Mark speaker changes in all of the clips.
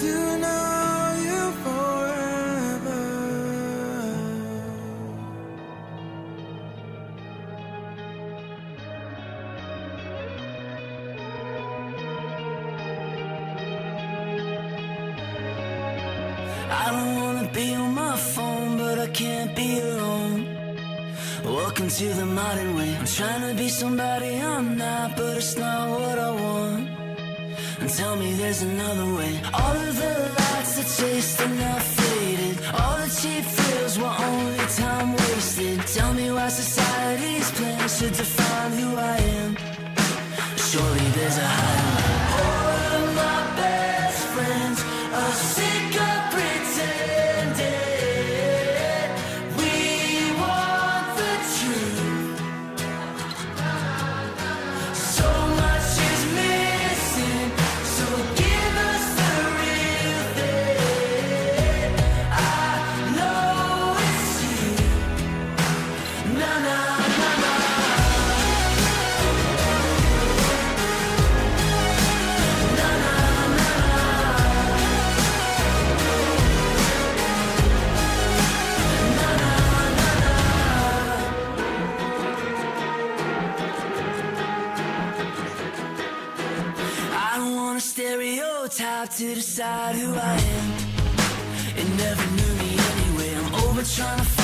Speaker 1: tonight to decide who I am. It never knew me anyway. I'm over trying to.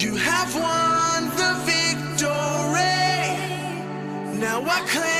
Speaker 2: You have won the victory. Now I claim.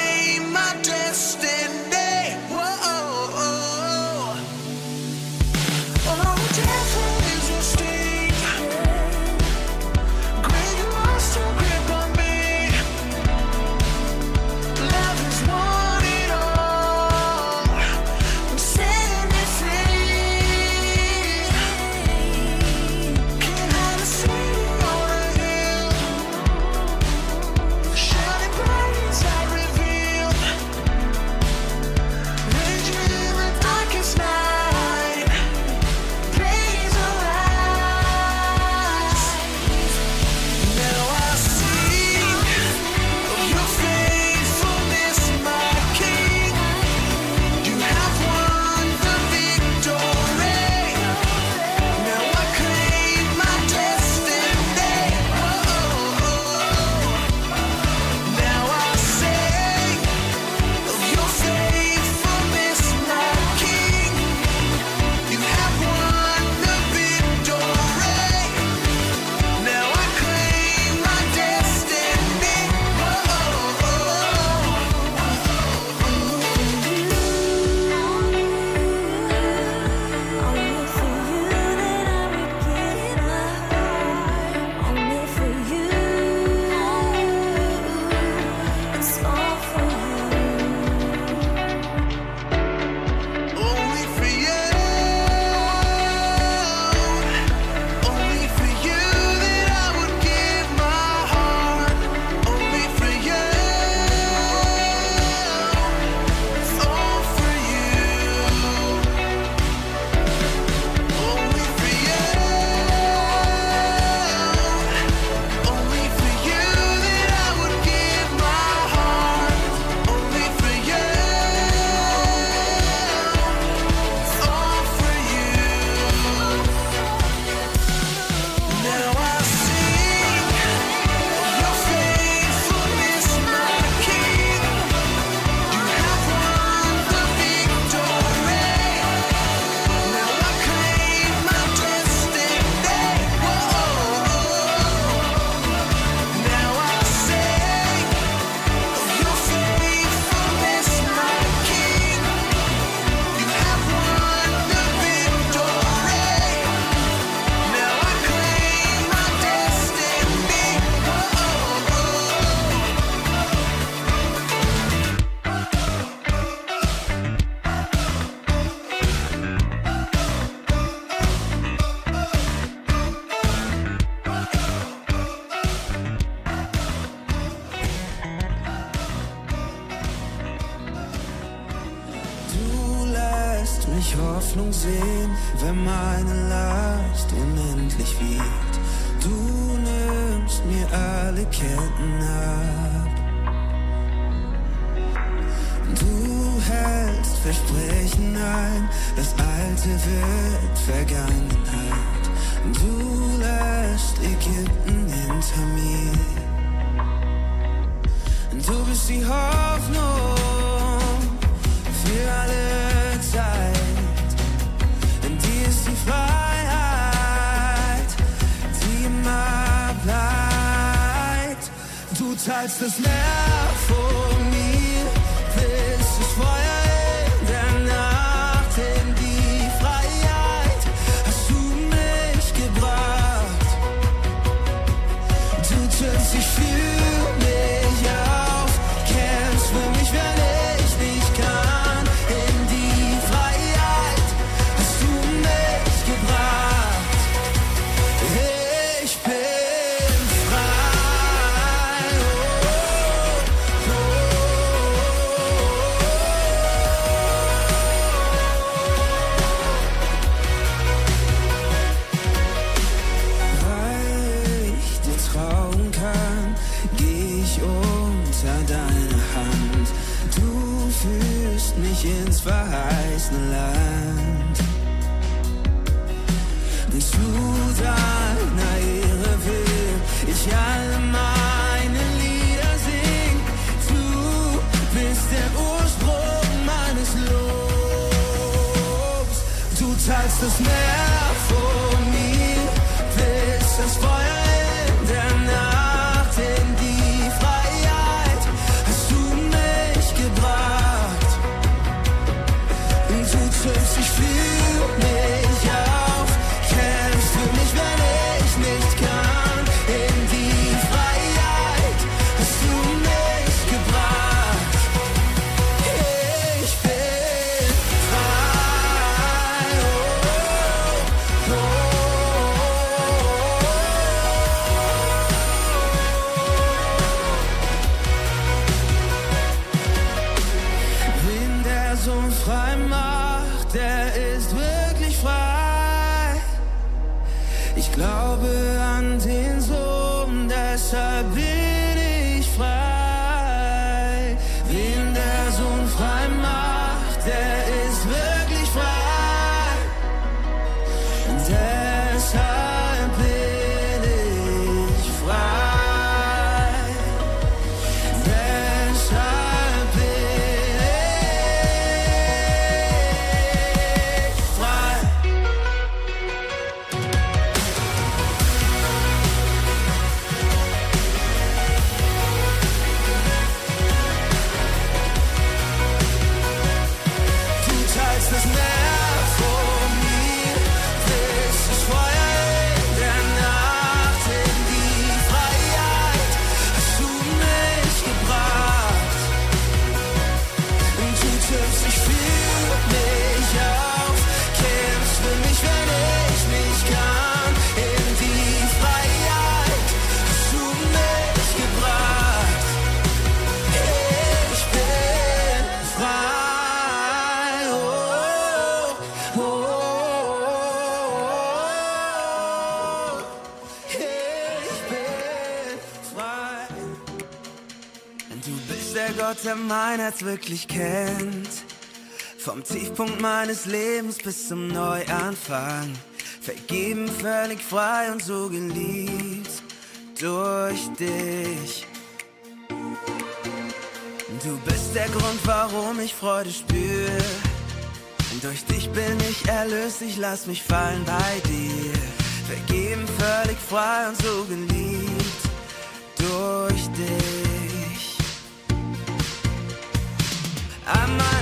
Speaker 2: Vergangenheit. Du lässt Ägypten hinter mir. Du bist die Hoffnung für alle Zeit. Die ist die Freiheit, die immer bleibt. Du teilst das Meer von mir.
Speaker 3: es mehr von mir, bis es weiter. Gott am Herz wirklich kennt. Vom Tiefpunkt meines Lebens bis zum Neuanfang. Vergeben, völlig frei und so geliebt durch dich. Du bist der Grund, warum ich Freude spür. Durch dich bin ich erlöst, ich lass mich fallen bei dir. Vergeben, völlig frei und so geliebt durch dich. I'm not.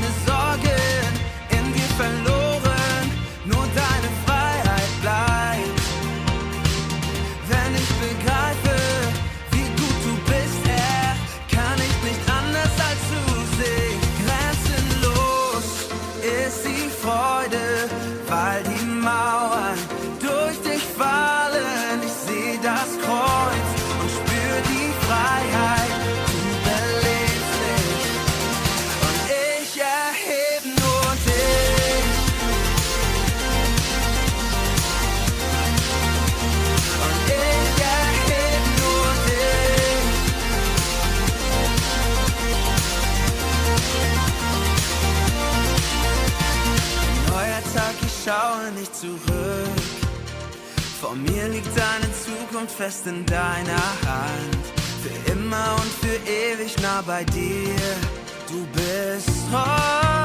Speaker 3: und fest in deiner Hand. Für immer und für ewig nah bei dir. Du bist treu.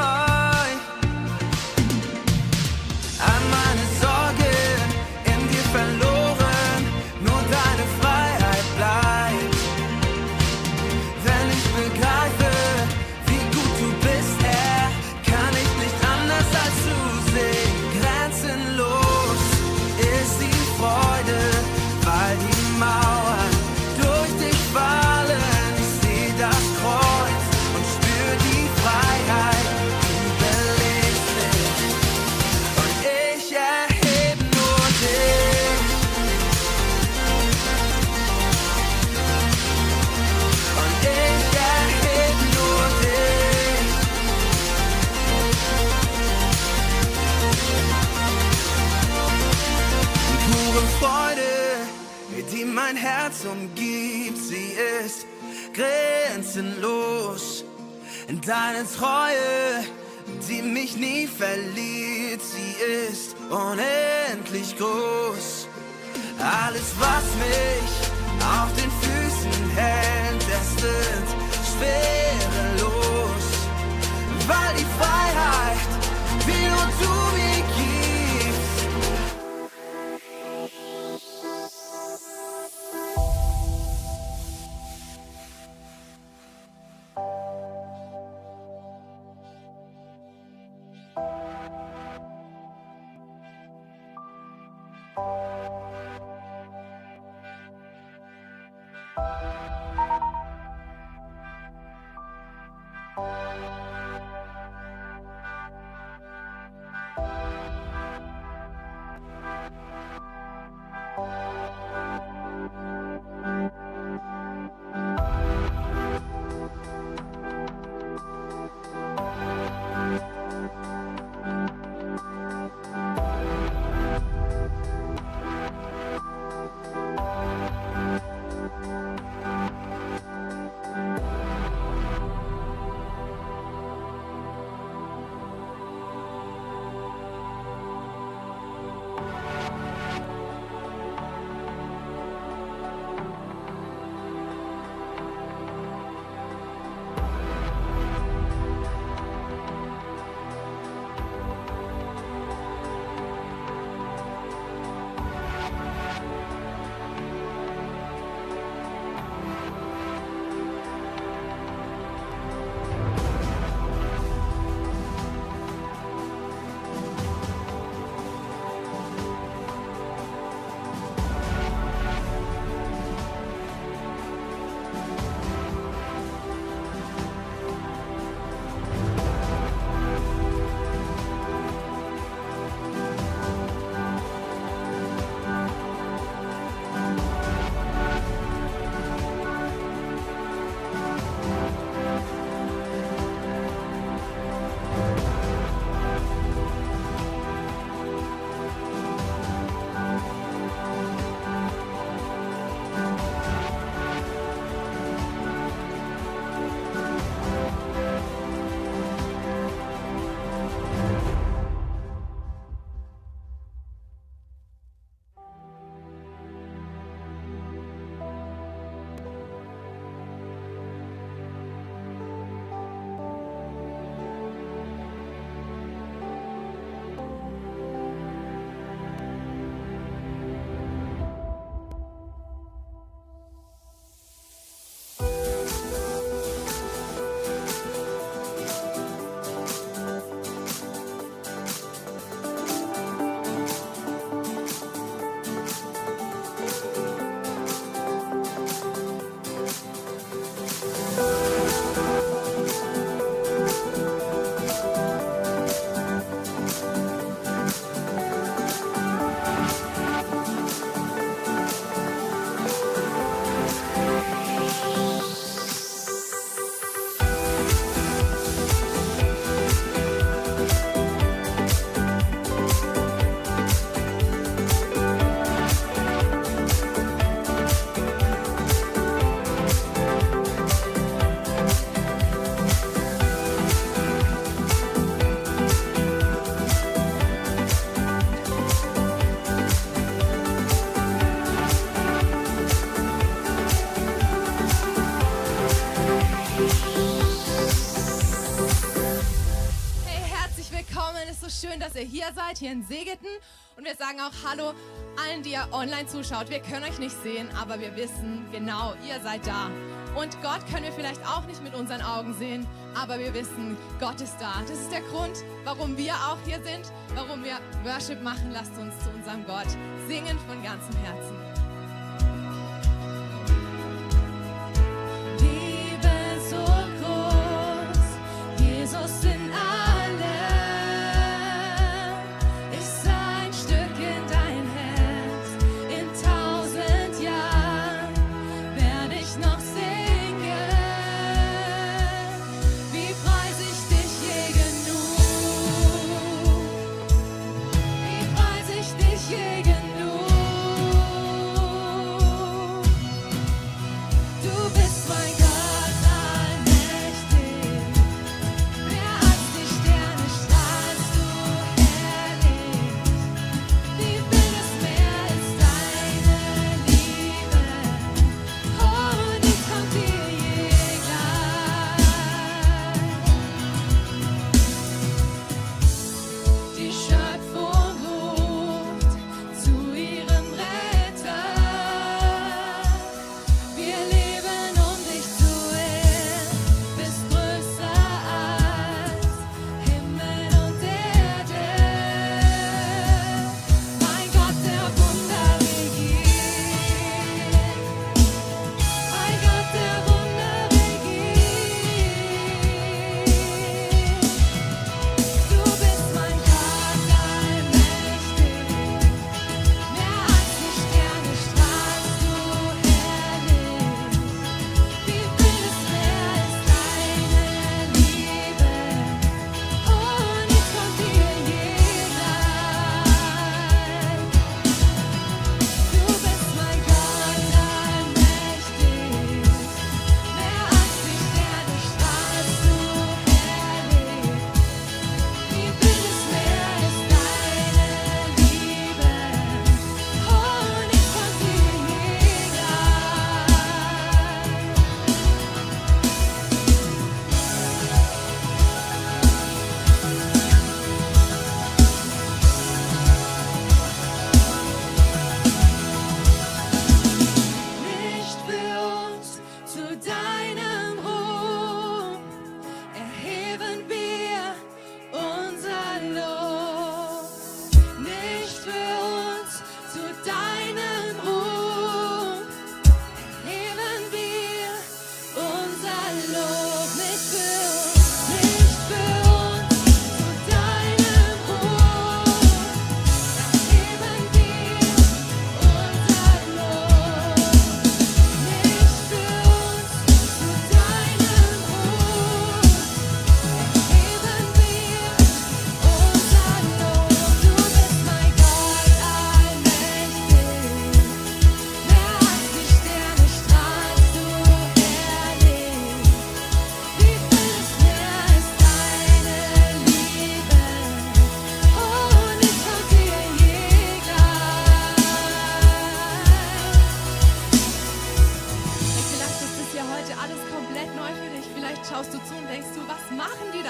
Speaker 3: Grenzenlos. Deine Treue, die mich nie verliert, sie ist unendlich groß. Alles, was mich auf den Füßen hält, es wird schwerelos, weil die Freiheit, die nur du mir gibst,
Speaker 4: Hey, ihr hier seid, hier in Segeten. Und wir sagen auch Hallo allen, die ihr online zuschaut. Wir können euch nicht sehen, aber wir wissen genau, ihr seid da. Und Gott können wir vielleicht auch nicht mit unseren Augen sehen, aber wir wissen, Gott ist da. Das ist der Grund, warum wir auch hier sind, warum wir Worship machen. Lasst uns zu unserem Gott singen von ganzem Herzen.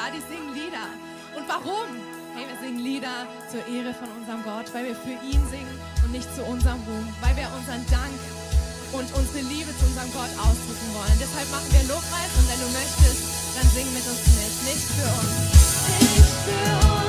Speaker 5: Da? Die singen Lieder. Und warum? Hey, wir singen Lieder zur Ehre von unserem Gott, weil wir für ihn singen und nicht zu unserem Ruhm, weil wir unseren Dank und unsere Liebe zu unserem Gott ausdrücken wollen. Deshalb machen wir Lobpreis und wenn du möchtest, dann sing mit uns mit. Nicht für uns. Nicht für uns,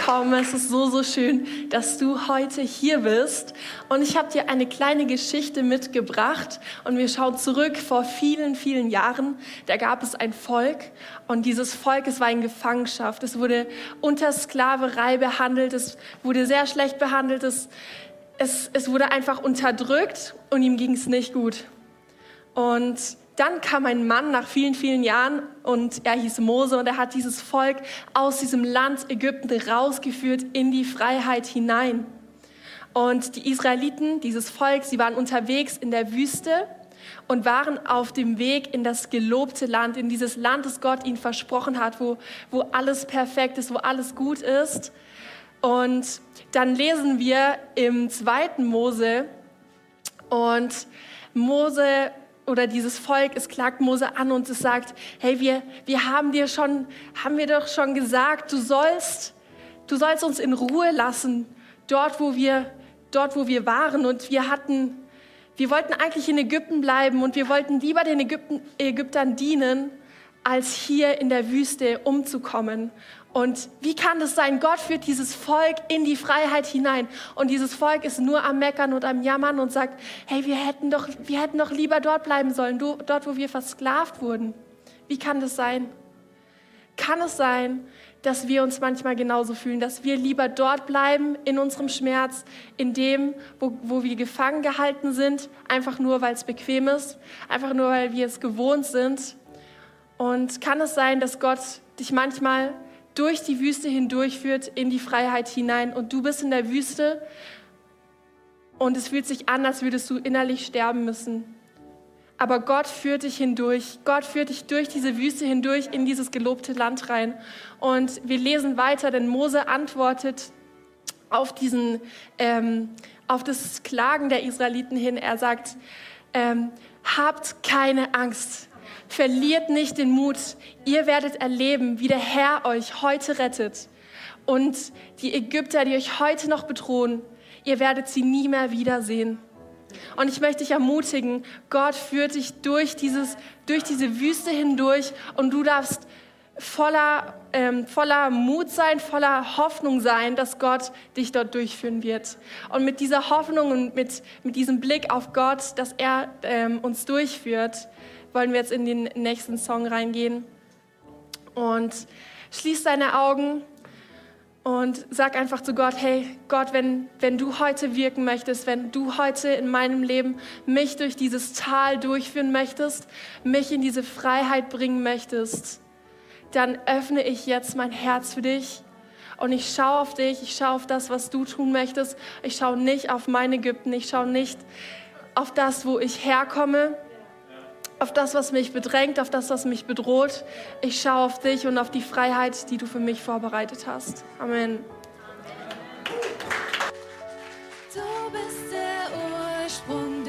Speaker 6: willkommen. Es ist so, so schön, dass du heute hier bist. Und ich habe dir eine kleine Geschichte mitgebracht. Und wir schauen zurück vor vielen, vielen Jahren. Da gab es ein Volk. Und dieses Volk, es war in Gefangenschaft. Es wurde unter Sklaverei behandelt. Es wurde sehr schlecht behandelt. Es, es, es wurde einfach unterdrückt. Und ihm ging es nicht gut. Und dann kam ein Mann nach vielen, vielen Jahren und er hieß Mose und er hat dieses Volk aus diesem Land Ägypten rausgeführt in die Freiheit hinein. Und die Israeliten, dieses Volk, sie waren unterwegs in der Wüste und waren auf dem Weg in das gelobte Land, in dieses Land, das Gott ihnen versprochen hat, wo, wo alles perfekt ist, wo alles gut ist. Und dann lesen wir im zweiten Mose und Mose oder dieses Volk, es klagt Mose an und es sagt, hey, wir, wir haben dir schon, haben wir doch schon gesagt, du sollst, du sollst uns in Ruhe lassen, dort, wo wir, dort, wo wir waren. Und wir hatten, wir wollten eigentlich in Ägypten bleiben und wir wollten lieber den Ägypten, Ägyptern dienen, als hier in der Wüste umzukommen. Und wie kann das sein? Gott führt dieses Volk in die Freiheit hinein. Und dieses Volk ist nur am Meckern und am Jammern und sagt, hey, wir hätten doch, wir hätten doch lieber dort bleiben sollen, dort, wo wir versklavt wurden. Wie kann das sein? Kann es sein, dass wir uns manchmal genauso fühlen, dass wir lieber dort bleiben in unserem Schmerz, in dem, wo, wo wir gefangen gehalten sind, einfach nur, weil es bequem ist, einfach nur, weil wir es gewohnt sind? Und kann es sein, dass Gott dich manchmal durch die Wüste hindurchführt in die Freiheit hinein und du bist in der Wüste und es fühlt sich an, als würdest du innerlich sterben müssen. Aber Gott führt dich hindurch. Gott führt dich durch diese Wüste hindurch in dieses gelobte Land rein. Und wir lesen weiter, denn Mose antwortet auf, diesen, ähm, auf das Klagen der Israeliten hin. Er sagt, ähm, habt keine Angst. Verliert nicht den Mut. Ihr werdet erleben, wie der Herr euch heute rettet. Und die Ägypter, die euch heute noch bedrohen, ihr werdet sie nie mehr wiedersehen. Und ich möchte dich ermutigen, Gott führt dich durch, dieses, durch diese Wüste hindurch und du darfst voller, ähm, voller Mut sein, voller Hoffnung sein, dass Gott dich dort durchführen wird. Und mit dieser Hoffnung und mit, mit diesem Blick auf Gott, dass er ähm, uns durchführt, wollen wir jetzt in den nächsten Song reingehen. Und schließ deine Augen und sag einfach zu Gott, hey Gott, wenn, wenn du heute wirken möchtest, wenn du heute in meinem Leben mich durch dieses Tal durchführen möchtest, mich in diese Freiheit bringen möchtest, dann öffne ich jetzt mein Herz für dich und ich schaue auf dich, ich schaue auf das, was du tun möchtest. Ich schaue nicht auf mein Ägypten, ich schaue nicht auf das, wo ich herkomme, auf das, was mich bedrängt, auf das, was mich bedroht. Ich schaue auf dich und auf die Freiheit, die du für mich vorbereitet hast. Amen.
Speaker 4: Du bist der Ursprung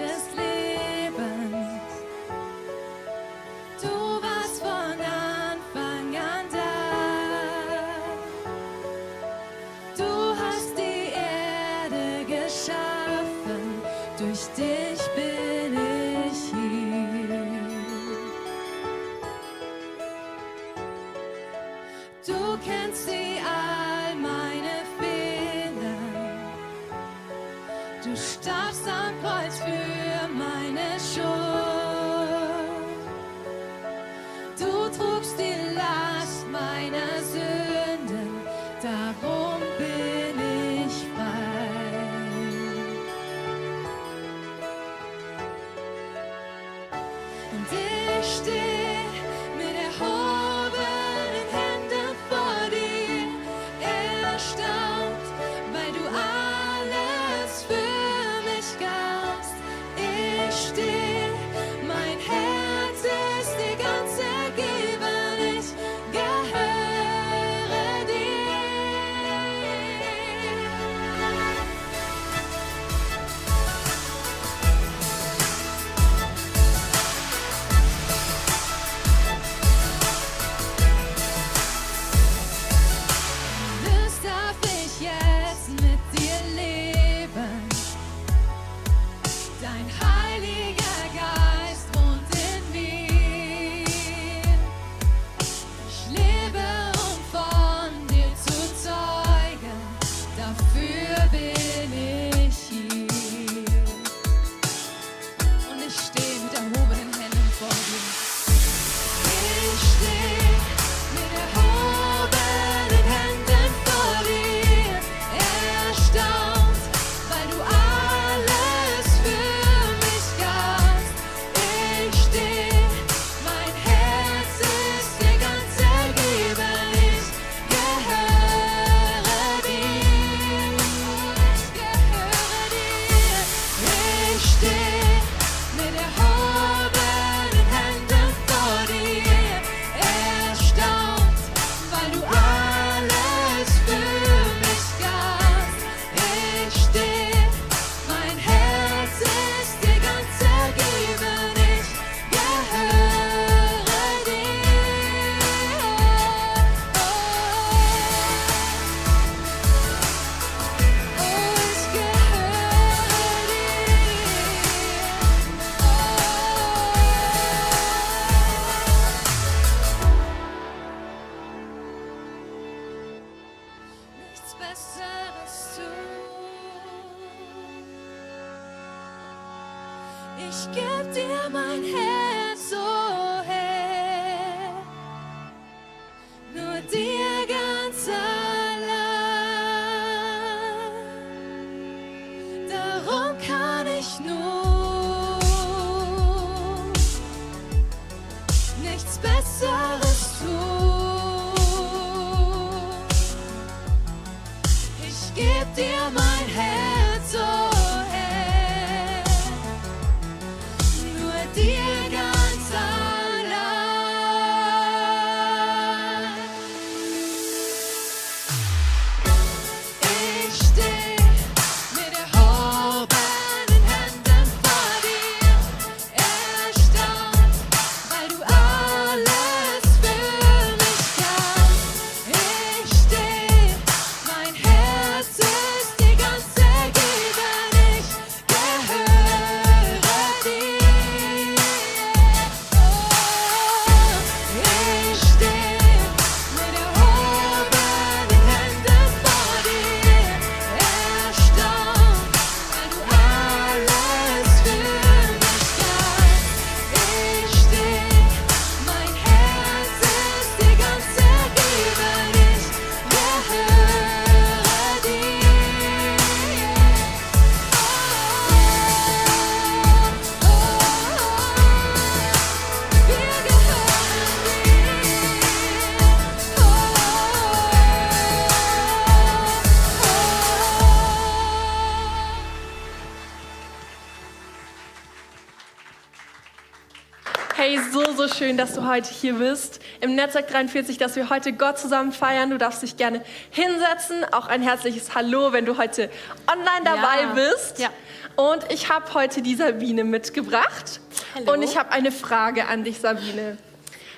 Speaker 6: heute hier bist. Im Netzwerk 43, dass wir heute Gott zusammen feiern. Du darfst dich gerne hinsetzen. Auch ein herzliches Hallo, wenn du heute online dabei
Speaker 7: Ja.
Speaker 6: bist.
Speaker 7: Ja.
Speaker 6: Und ich habe heute die Sabine mitgebracht.
Speaker 7: Hallo.
Speaker 6: Und ich habe eine Frage an dich, Sabine.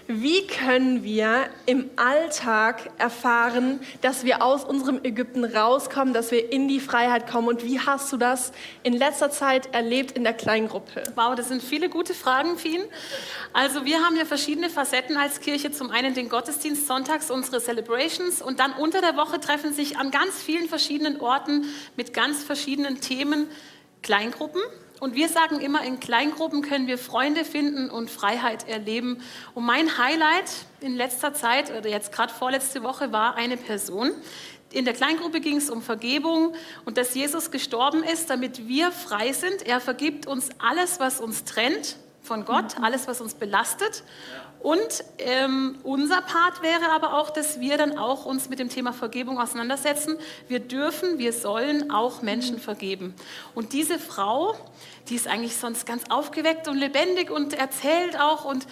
Speaker 6: Wie können wir im Alltag erfahren, dass wir aus unserem Ägypten rauskommen, dass wir in die Freiheit kommen? Und wie hast du das in letzter Zeit erlebt in der Kleingruppe?
Speaker 7: Wow, das sind viele gute Fragen, Fien. Also wir haben ja verschiedene Facetten als Kirche. Zum einen den Gottesdienst sonntags, unsere Celebrations und dann unter der Woche treffen sich an ganz vielen verschiedenen Orten mit ganz verschiedenen Themen Kleingruppen. Und wir sagen immer, in Kleingruppen können wir Freunde finden und Freiheit erleben. Und mein Highlight in letzter Zeit oder jetzt gerade vorletzte Woche war eine Person. In der Kleingruppe ging es um Vergebung und dass Jesus gestorben ist, damit wir frei sind. Er vergibt uns alles, was uns trennt von Gott, alles, was uns belastet. Und ähm, unser Part wäre aber auch, dass wir dann auch uns mit dem Thema Vergebung auseinandersetzen. Wir dürfen, wir sollen auch Menschen vergeben. Und diese Frau, die ist eigentlich sonst ganz aufgeweckt und lebendig und erzählt auch und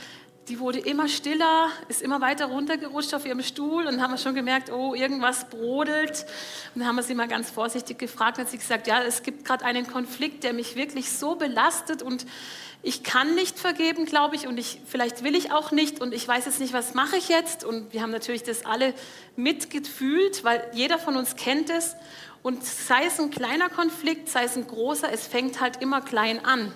Speaker 7: die wurde immer stiller, ist immer weiter runtergerutscht auf ihrem Stuhl und haben wir schon gemerkt, oh, irgendwas brodelt. Und dann haben wir sie mal ganz vorsichtig gefragt und hat sie gesagt, ja, es gibt gerade einen Konflikt, der mich wirklich so belastet und ich kann nicht vergeben, glaube ich, und ich, vielleicht will ich auch nicht und ich weiß jetzt nicht, was mache ich jetzt. Und wir haben natürlich das alle mitgefühlt, weil jeder von uns kennt es. Und sei es ein kleiner Konflikt, sei es ein großer, es fängt halt immer klein an.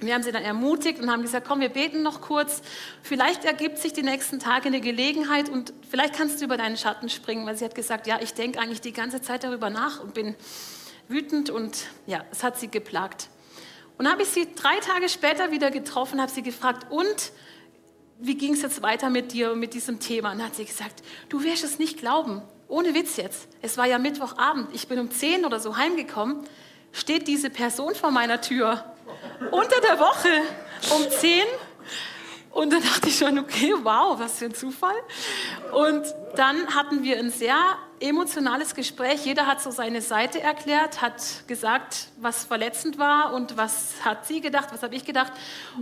Speaker 7: Wir haben sie dann ermutigt und haben gesagt, komm, wir beten noch kurz. Vielleicht ergibt sich die nächsten Tage eine Gelegenheit und vielleicht kannst du über deinen Schatten springen, weil sie hat gesagt, ja, ich denke eigentlich die ganze Zeit darüber nach und bin wütend und ja, es hat sie geplagt. Und habe ich sie drei Tage später wieder getroffen, habe sie gefragt, und wie ging es jetzt weiter mit dir und mit diesem Thema? Und hat sie gesagt, du wirst es nicht glauben, ohne Witz jetzt. Es war ja Mittwochabend, ich bin um 10 oder so heimgekommen, steht diese Person vor meiner Tür unter der Woche um 10 und dann dachte ich schon, okay, wow, was für ein Zufall. Und dann hatten wir ein sehr emotionales Gespräch. Jeder hat so seine Seite erklärt, hat gesagt, was verletzend war und was hat sie gedacht, was habe ich gedacht.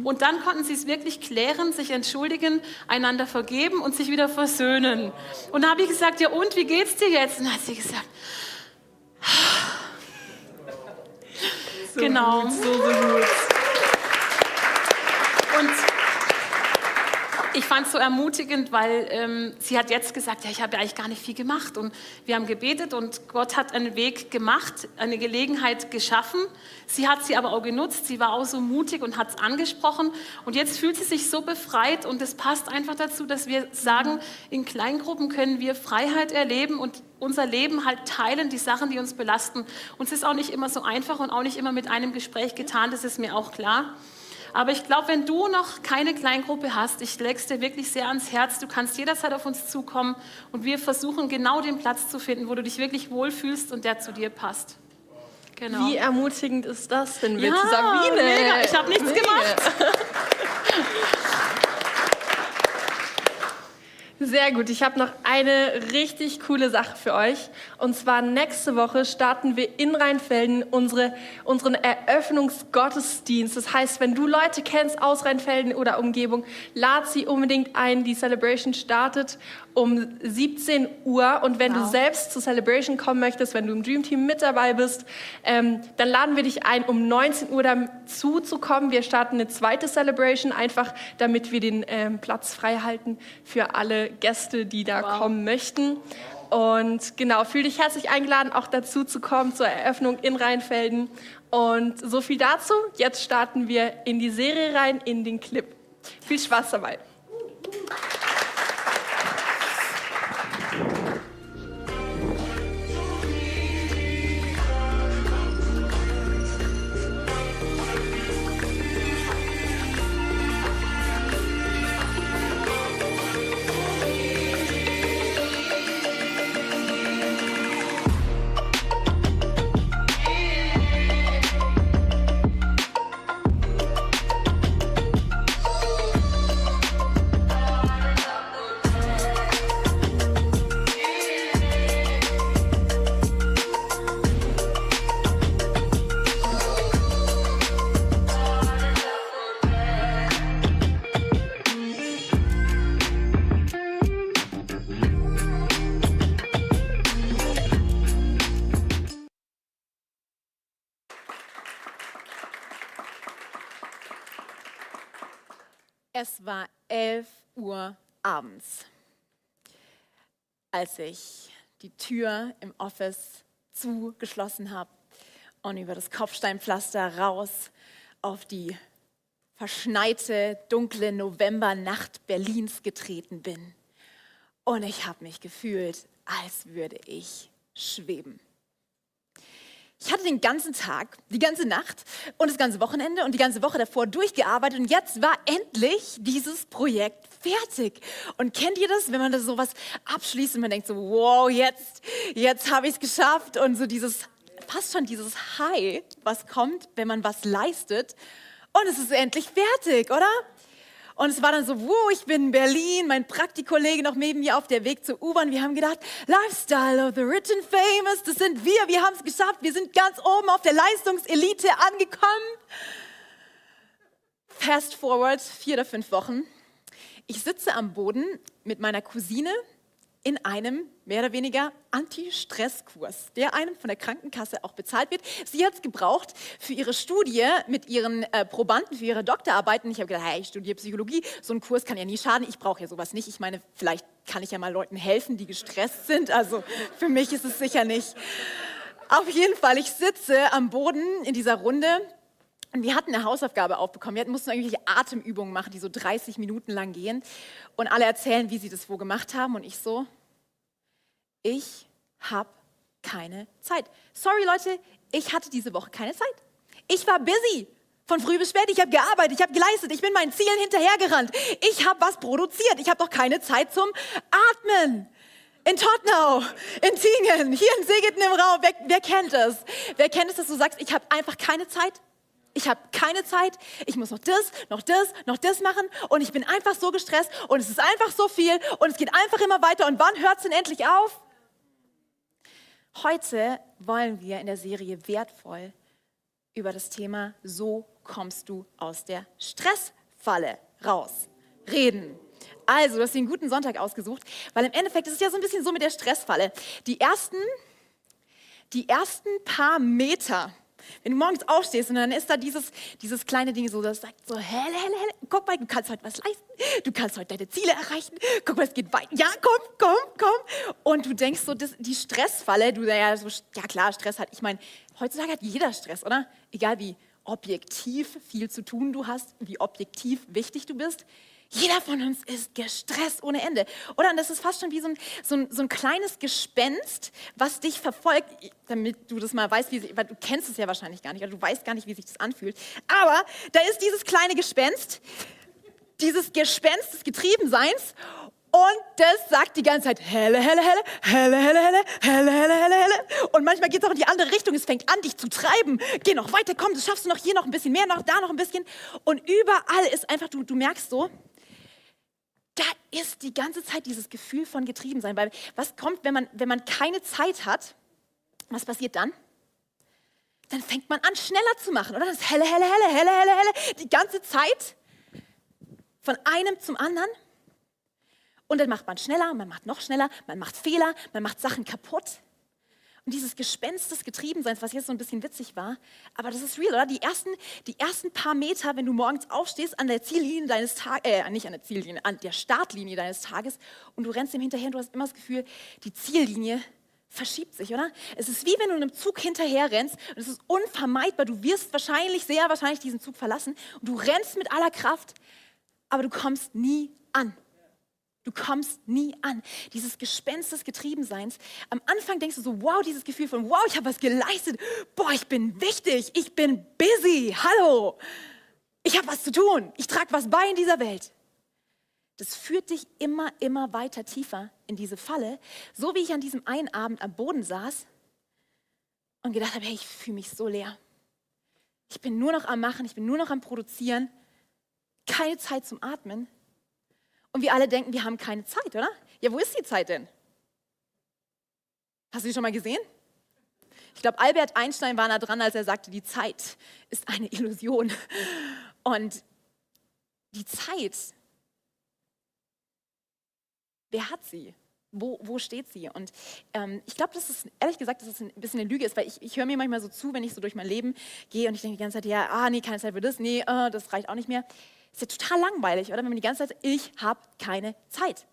Speaker 7: Und dann konnten sie es wirklich klären, sich entschuldigen, einander vergeben und sich wieder versöhnen. Und da habe ich gesagt, ja und, wie geht's dir jetzt? Und dann hat sie gesagt,
Speaker 6: So
Speaker 7: Genau.
Speaker 6: Gut, so, so gut.
Speaker 7: Und ich fand es so ermutigend, weil ähm, sie hat jetzt gesagt, ja, ich habe ja eigentlich gar nicht viel gemacht. Und wir haben gebetet und Gott hat einen Weg gemacht, eine Gelegenheit geschaffen. Sie hat sie aber auch genutzt. Sie war auch so mutig und hat es angesprochen. Und jetzt fühlt sie sich so befreit und es passt einfach dazu, dass wir sagen, in Kleingruppen können wir Freiheit erleben und unser Leben halt teilen, die Sachen, die uns belasten. Und es ist auch nicht immer so einfach und auch nicht immer mit einem Gespräch getan, das ist mir auch klar. Aber ich glaube, wenn du noch keine Kleingruppe hast, ich lege es dir wirklich sehr ans Herz, du kannst jederzeit auf uns zukommen und wir versuchen genau den Platz zu finden, wo du dich wirklich wohlfühlst und der zu dir passt. Genau.
Speaker 6: Wie ermutigend ist das denn,
Speaker 7: ja,
Speaker 6: bitte, Sabine?
Speaker 7: mega. Ich habe nichts
Speaker 6: Mega.
Speaker 7: gemacht.
Speaker 6: Sehr gut. Ich habe noch eine richtig coole Sache für euch. Und zwar nächste Woche starten wir in Rheinfelden unsere, unseren Eröffnungsgottesdienst. Das heißt, wenn du Leute kennst aus Rheinfelden oder Umgebung, lad sie unbedingt ein. Die Celebration startet um 17 Uhr. Und wenn du
Speaker 7: Wow.
Speaker 6: selbst zur Celebration kommen möchtest, wenn du im Dream Team mit dabei bist, ähm, dann laden wir dich ein, um 19 Uhr dazu zu kommen. Wir starten eine zweite Celebration, einfach damit wir den ähm, Platz frei halten für alle Gäste, die da kommen möchten. Und genau, fühl dich herzlich eingeladen, auch dazu zu kommen zur Eröffnung in Rheinfelden. Und so viel dazu. Jetzt starten wir in die Serie rein, in den Clip. Viel Spaß dabei.
Speaker 8: Abends, als ich die Tür im Office zugeschlossen habe und über das Kopfsteinpflaster raus auf die verschneite, dunkle Novembernacht Berlins getreten bin. Und ich habe mich gefühlt, als würde ich schweben. Ich hatte den ganzen Tag, die ganze Nacht und das ganze Wochenende und die ganze Woche davor durchgearbeitet und jetzt war endlich dieses Projekt fertig. Und kennt ihr das, wenn man das sowas abschließt und man denkt so, wow, jetzt, jetzt habe ich es geschafft und so dieses, fast schon dieses High, was kommt, wenn man was leistet und es ist endlich fertig, oder? Und es war dann so, wow, ich bin in Berlin, mein Praktikollege noch neben mir auf der Weg zur U-Bahn. Wir haben gedacht, Lifestyle of the Rich and Famous, das sind wir, wir haben es geschafft, wir sind ganz oben auf der Leistungselite angekommen. Fast forward, vier oder fünf Wochen. Ich sitze am Boden mit meiner Cousine in einem mehr oder weniger Anti-Stress-Kurs, der einem von der Krankenkasse auch bezahlt wird. Sie hat es gebraucht für ihre Studie mit ihren äh, Probanden, für ihre Doktorarbeiten. Ich habe gedacht, hey, ich studiere Psychologie, so ein Kurs kann ja nie schaden. Ich brauche ja sowas nicht. Ich meine, vielleicht kann ich ja mal Leuten helfen, die gestresst sind. Also für mich ist es sicher nicht. Auf jeden Fall, ich sitze am Boden in dieser Runde und wir hatten eine Hausaufgabe aufbekommen. Wir mussten irgendwelche Atemübungen machen, die so 30 Minuten lang gehen. Und alle erzählen, wie sie das wo gemacht haben. Und ich so, ich habe keine Zeit. Sorry Leute, ich hatte diese Woche keine Zeit. Ich war busy. Von früh bis spät, ich habe gearbeitet, ich habe geleistet, ich bin meinen Zielen hinterhergerannt. Ich habe was produziert, ich habe doch keine Zeit zum Atmen. In Tottenau, in Tingen, hier in Segeten im Raum, wer, wer kennt es? Wer kennt es, dass du sagst, ich habe einfach keine Zeit? Ich habe keine Zeit, ich muss noch das, noch das, noch das machen und ich bin einfach so gestresst und es ist einfach so viel und es geht einfach immer weiter und wann hört es denn endlich auf? Heute wollen wir in der Serie Wertvoll über das Thema So kommst du aus der Stressfalle raus reden. Also, du hast dir einen guten Sonntag ausgesucht, weil im Endeffekt ist es ja so ein bisschen so mit der Stressfalle. Die ersten, die ersten paar Meter, wenn du morgens aufstehst und dann ist da dieses, dieses kleine Ding so, das sagt so, helle, helle, helle, guck mal, du kannst heute was leisten, du kannst heute deine Ziele erreichen, guck mal, es geht weiter, ja, komm, komm, komm. Und du denkst so, das, die Stressfalle, du ja so, ja klar, Stress hat, ich meine, heutzutage hat jeder Stress, oder? Egal wie objektiv viel zu tun du hast, wie objektiv wichtig du bist. Jeder von uns ist gestresst ohne Ende. Oder? Und das ist fast schon wie so ein, so ein, so ein kleines Gespenst, was dich verfolgt, damit du das mal weißt, wie, weil du kennst es ja wahrscheinlich gar nicht, oder du weißt gar nicht, wie sich das anfühlt. Aber da ist dieses kleine Gespenst, dieses Gespenst des Getriebenseins und das sagt die ganze Zeit helle, helle, helle, helle, helle, helle, helle, helle, helle, helle. Und manchmal geht es auch in die andere Richtung. Es fängt an, dich zu treiben. Geh noch weiter, komm, das schaffst du noch hier noch ein bisschen mehr, noch da noch ein bisschen. Und überall ist einfach, du, du merkst so, da ist die ganze Zeit dieses Gefühl von Getriebensein. Weil was kommt, wenn man, wenn man keine Zeit hat? Was passiert dann? Dann fängt man an, schneller zu machen, oder? Das helle, helle, helle, helle, helle, helle. Die ganze Zeit von einem zum anderen. Und dann macht man schneller, man macht noch schneller, man macht Fehler, man macht Sachen kaputt. Dieses Gespenst des Getriebenseins, was jetzt so ein bisschen witzig war, aber das ist real, oder? Die ersten, die ersten paar Meter, wenn du morgens aufstehst, an der Ziellinie deines Tages, äh, nicht an der Ziellinie, an der Startlinie deines Tages und du rennst dem hinterher und du hast immer das Gefühl, die Ziellinie verschiebt sich, oder? Es ist wie wenn du einem Zug hinterher rennst und es ist unvermeidbar. Du wirst wahrscheinlich, sehr wahrscheinlich diesen Zug verlassen und du rennst mit aller Kraft, aber du kommst nie an. Du kommst nie an. Dieses Gespenst des Getriebenseins. Am Anfang denkst du so, wow, dieses Gefühl von, wow, ich habe was geleistet. Boah, ich bin wichtig. Ich bin busy. Hallo. Ich habe was zu tun. Ich trage was bei in dieser Welt. Das führt dich immer, immer weiter tiefer in diese Falle. So wie ich an diesem einen Abend am Boden saß und gedacht habe, hey, ich fühle mich so leer. Ich bin nur noch am Machen, ich bin nur noch am Produzieren. Keine Zeit zum Atmen. Und wir alle denken, wir haben keine Zeit, oder? Ja, wo ist die Zeit denn? Hast du die schon mal gesehen? Ich glaube, Albert Einstein war nah dran, als er sagte, die Zeit ist eine Illusion. Und die Zeit, wer hat sie? Wo, wo steht sie? Und ähm, ich glaube, dass es, ehrlich gesagt, dass es ein bisschen eine Lüge ist, weil ich, ich höre mir manchmal so zu, wenn ich so durch mein Leben gehe und ich denke die ganze Zeit, ja, ah, nee, keine Zeit für das, nee, äh, das reicht auch nicht mehr. Ist ja total langweilig, oder? Wenn man die ganze Zeit, ich habe keine Zeit.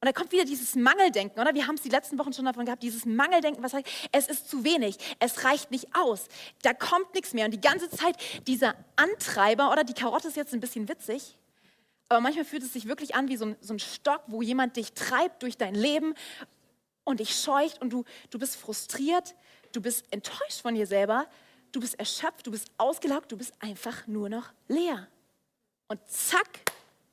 Speaker 8: Und da kommt wieder dieses Mangeldenken, oder? Wir haben es die letzten Wochen schon davon gehabt, dieses Mangeldenken, was sagt, es ist zu wenig, es reicht nicht aus, da kommt nichts mehr. Und die ganze Zeit dieser Antreiber, oder die Karotte ist jetzt ein bisschen witzig, aber manchmal fühlt es sich wirklich an wie so ein, so ein Stock, wo jemand dich treibt durch dein Leben und dich scheucht und du, du bist frustriert, du bist enttäuscht von dir selber, du bist erschöpft, du bist ausgelaugt, du bist einfach nur noch leer. Und zack,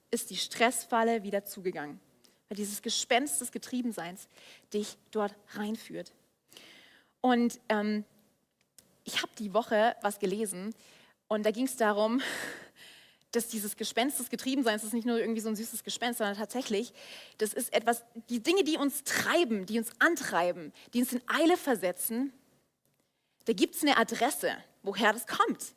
Speaker 8: ist die Stressfalle wieder zugegangen. Weil dieses Gespenst des Getriebenseins dich dort reinführt. Und ähm, ich habe die Woche was gelesen und da ging es darum, dass dieses Gespenst des Getriebenseins das ist nicht nur irgendwie so ein süßes Gespenst, sondern tatsächlich, das ist etwas, die Dinge, die uns treiben, die uns antreiben, die uns in Eile versetzen, da gibt es eine Adresse, woher das kommt.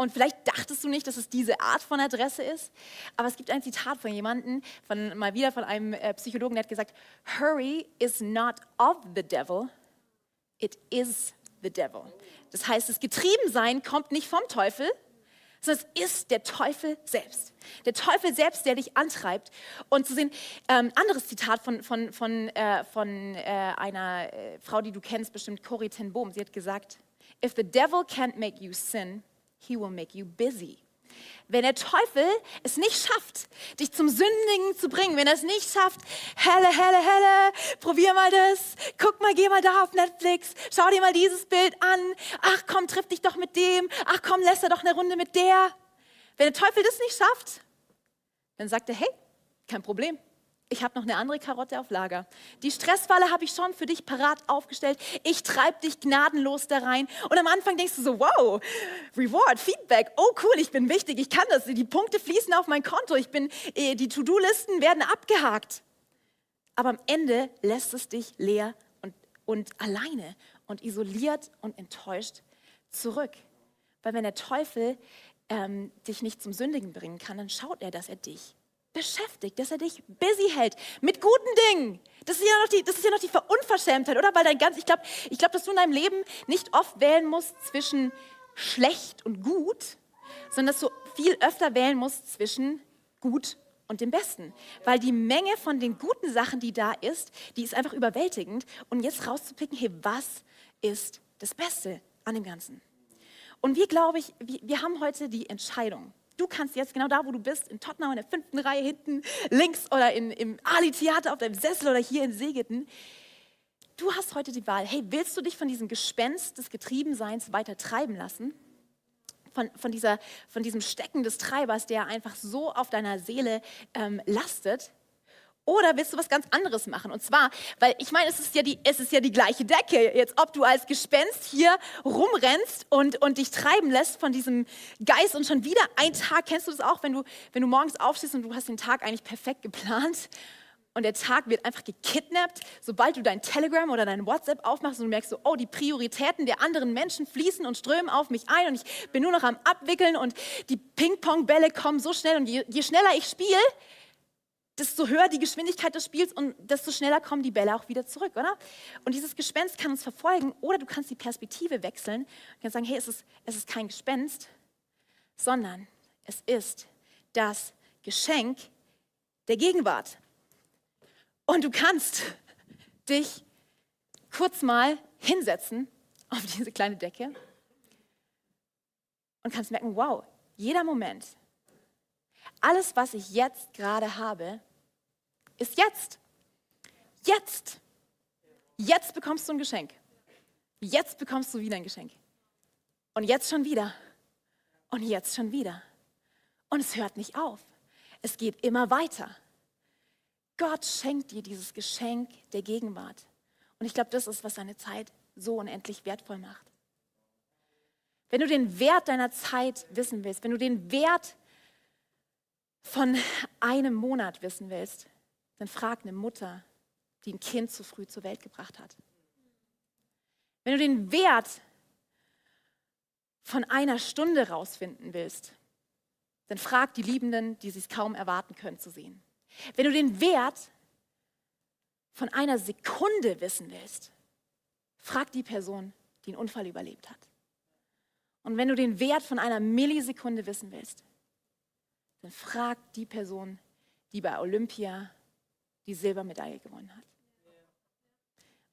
Speaker 8: Und vielleicht dachtest du nicht, dass es diese Art von Adresse ist, aber es gibt ein Zitat von jemandem, von, mal wieder von einem äh, Psychologen, der hat gesagt, Hurry is not of the devil, it is the devil. Das heißt, das Getriebensein kommt nicht vom Teufel, sondern es ist der Teufel selbst. Der Teufel selbst, der dich antreibt. Und zu sehen, ähm, anderes Zitat von, von, von, äh, von äh, einer äh, Frau, die du kennst, bestimmt Corrie ten Boom. Sie hat gesagt, if the devil can't make you sin, he will make you busy. Wenn der Teufel es nicht schafft, dich zum Sündigen zu bringen, wenn er es nicht schafft, helle, helle, helle, probier mal das, guck mal, geh mal da auf Netflix, schau dir mal dieses Bild an, ach komm, triff dich doch mit dem, ach komm, lässt er doch eine Runde mit der. Wenn der Teufel das nicht schafft, dann sagt er, hey, kein Problem. Ich habe noch eine andere Karotte auf Lager. Die Stressfalle habe ich schon für dich parat aufgestellt. Ich treibe dich gnadenlos da rein. Und am Anfang denkst du so, wow, Reward, Feedback, oh cool, ich bin wichtig, ich kann das. Die Punkte fließen auf mein Konto, ich bin, äh, die To-Do-Listen werden abgehakt. Aber am Ende lässt es dich leer und, und alleine und isoliert und enttäuscht zurück. Weil wenn der Teufel ähm, dich nicht zum Sündigen bringen kann, dann schaut er, dass er dich beschäftigt, dass er dich busy hält mit guten Dingen. Das ist ja noch die, das ist ja noch die Unverschämtheit, oder? Weil dein ganz, ich glaube, ich glaub, dass du in deinem Leben nicht oft wählen musst zwischen schlecht und gut, sondern dass du viel öfter wählen musst zwischen gut und dem Besten. Weil die Menge von den guten Sachen, die da ist, die ist einfach überwältigend. Und jetzt rauszupicken, hey, was ist das Beste an dem Ganzen? Und wir, glaube ich, wir, wir haben heute die Entscheidung. Du kannst jetzt genau da, wo du bist, in Tottenham in der fünften Reihe hinten links oder in, im Ali-Theater auf deinem Sessel oder hier in Segeten. Du hast heute die Wahl. Hey, willst du dich von diesem Gespenst des Getriebenseins weiter treiben lassen? Von, von, dieser, von diesem Stecken des Treibers, der einfach so auf deiner Seele ähm, lastet? Oder willst du was ganz anderes machen? Und zwar, weil ich meine, es ist ja die, es ist ja die gleiche Decke. Jetzt, ob du als Gespenst hier rumrennst und, und dich treiben lässt von diesem Geist und schon wieder ein Tag, kennst du das auch, wenn du, wenn du morgens aufstehst und du hast den Tag eigentlich perfekt geplant und der Tag wird einfach gekidnappt, sobald du dein Telegram oder dein WhatsApp aufmachst und du merkst so, oh, die Prioritäten der anderen Menschen fließen und strömen auf mich ein und ich bin nur noch am Abwickeln und die Ping-Pong-Bälle kommen so schnell und je, je schneller ich spiele, desto höher die Geschwindigkeit des Spiels und desto schneller kommen die Bälle auch wieder zurück, oder? Und dieses Gespenst kann uns verfolgen oder du kannst die Perspektive wechseln und kannst sagen, hey, es ist, es ist kein Gespenst, sondern es ist das Geschenk der Gegenwart. Und du kannst dich kurz mal hinsetzen auf diese kleine Decke und kannst merken, wow, jeder Moment, alles, was ich jetzt gerade habe, ist jetzt. Jetzt. Jetzt bekommst du ein Geschenk. Jetzt bekommst du wieder ein Geschenk. Und jetzt schon wieder. Und jetzt schon wieder. Und es hört nicht auf. Es geht immer weiter. Gott schenkt dir dieses Geschenk der Gegenwart. Und ich glaube, das ist, was seine Zeit so unendlich wertvoll macht. Wenn du den Wert deiner Zeit wissen willst, wenn du den Wert von einem Monat wissen willst, dann frag eine Mutter, die ein Kind zu früh zur Welt gebracht hat. Wenn du den Wert von einer Stunde rausfinden willst, dann frag die Liebenden, die es kaum erwarten können zu sehen. Wenn du den Wert von einer Sekunde wissen willst, frag die Person, die einen Unfall überlebt hat. Und wenn du den Wert von einer Millisekunde wissen willst, dann frag die Person, die bei Olympia die Silbermedaille gewonnen hat.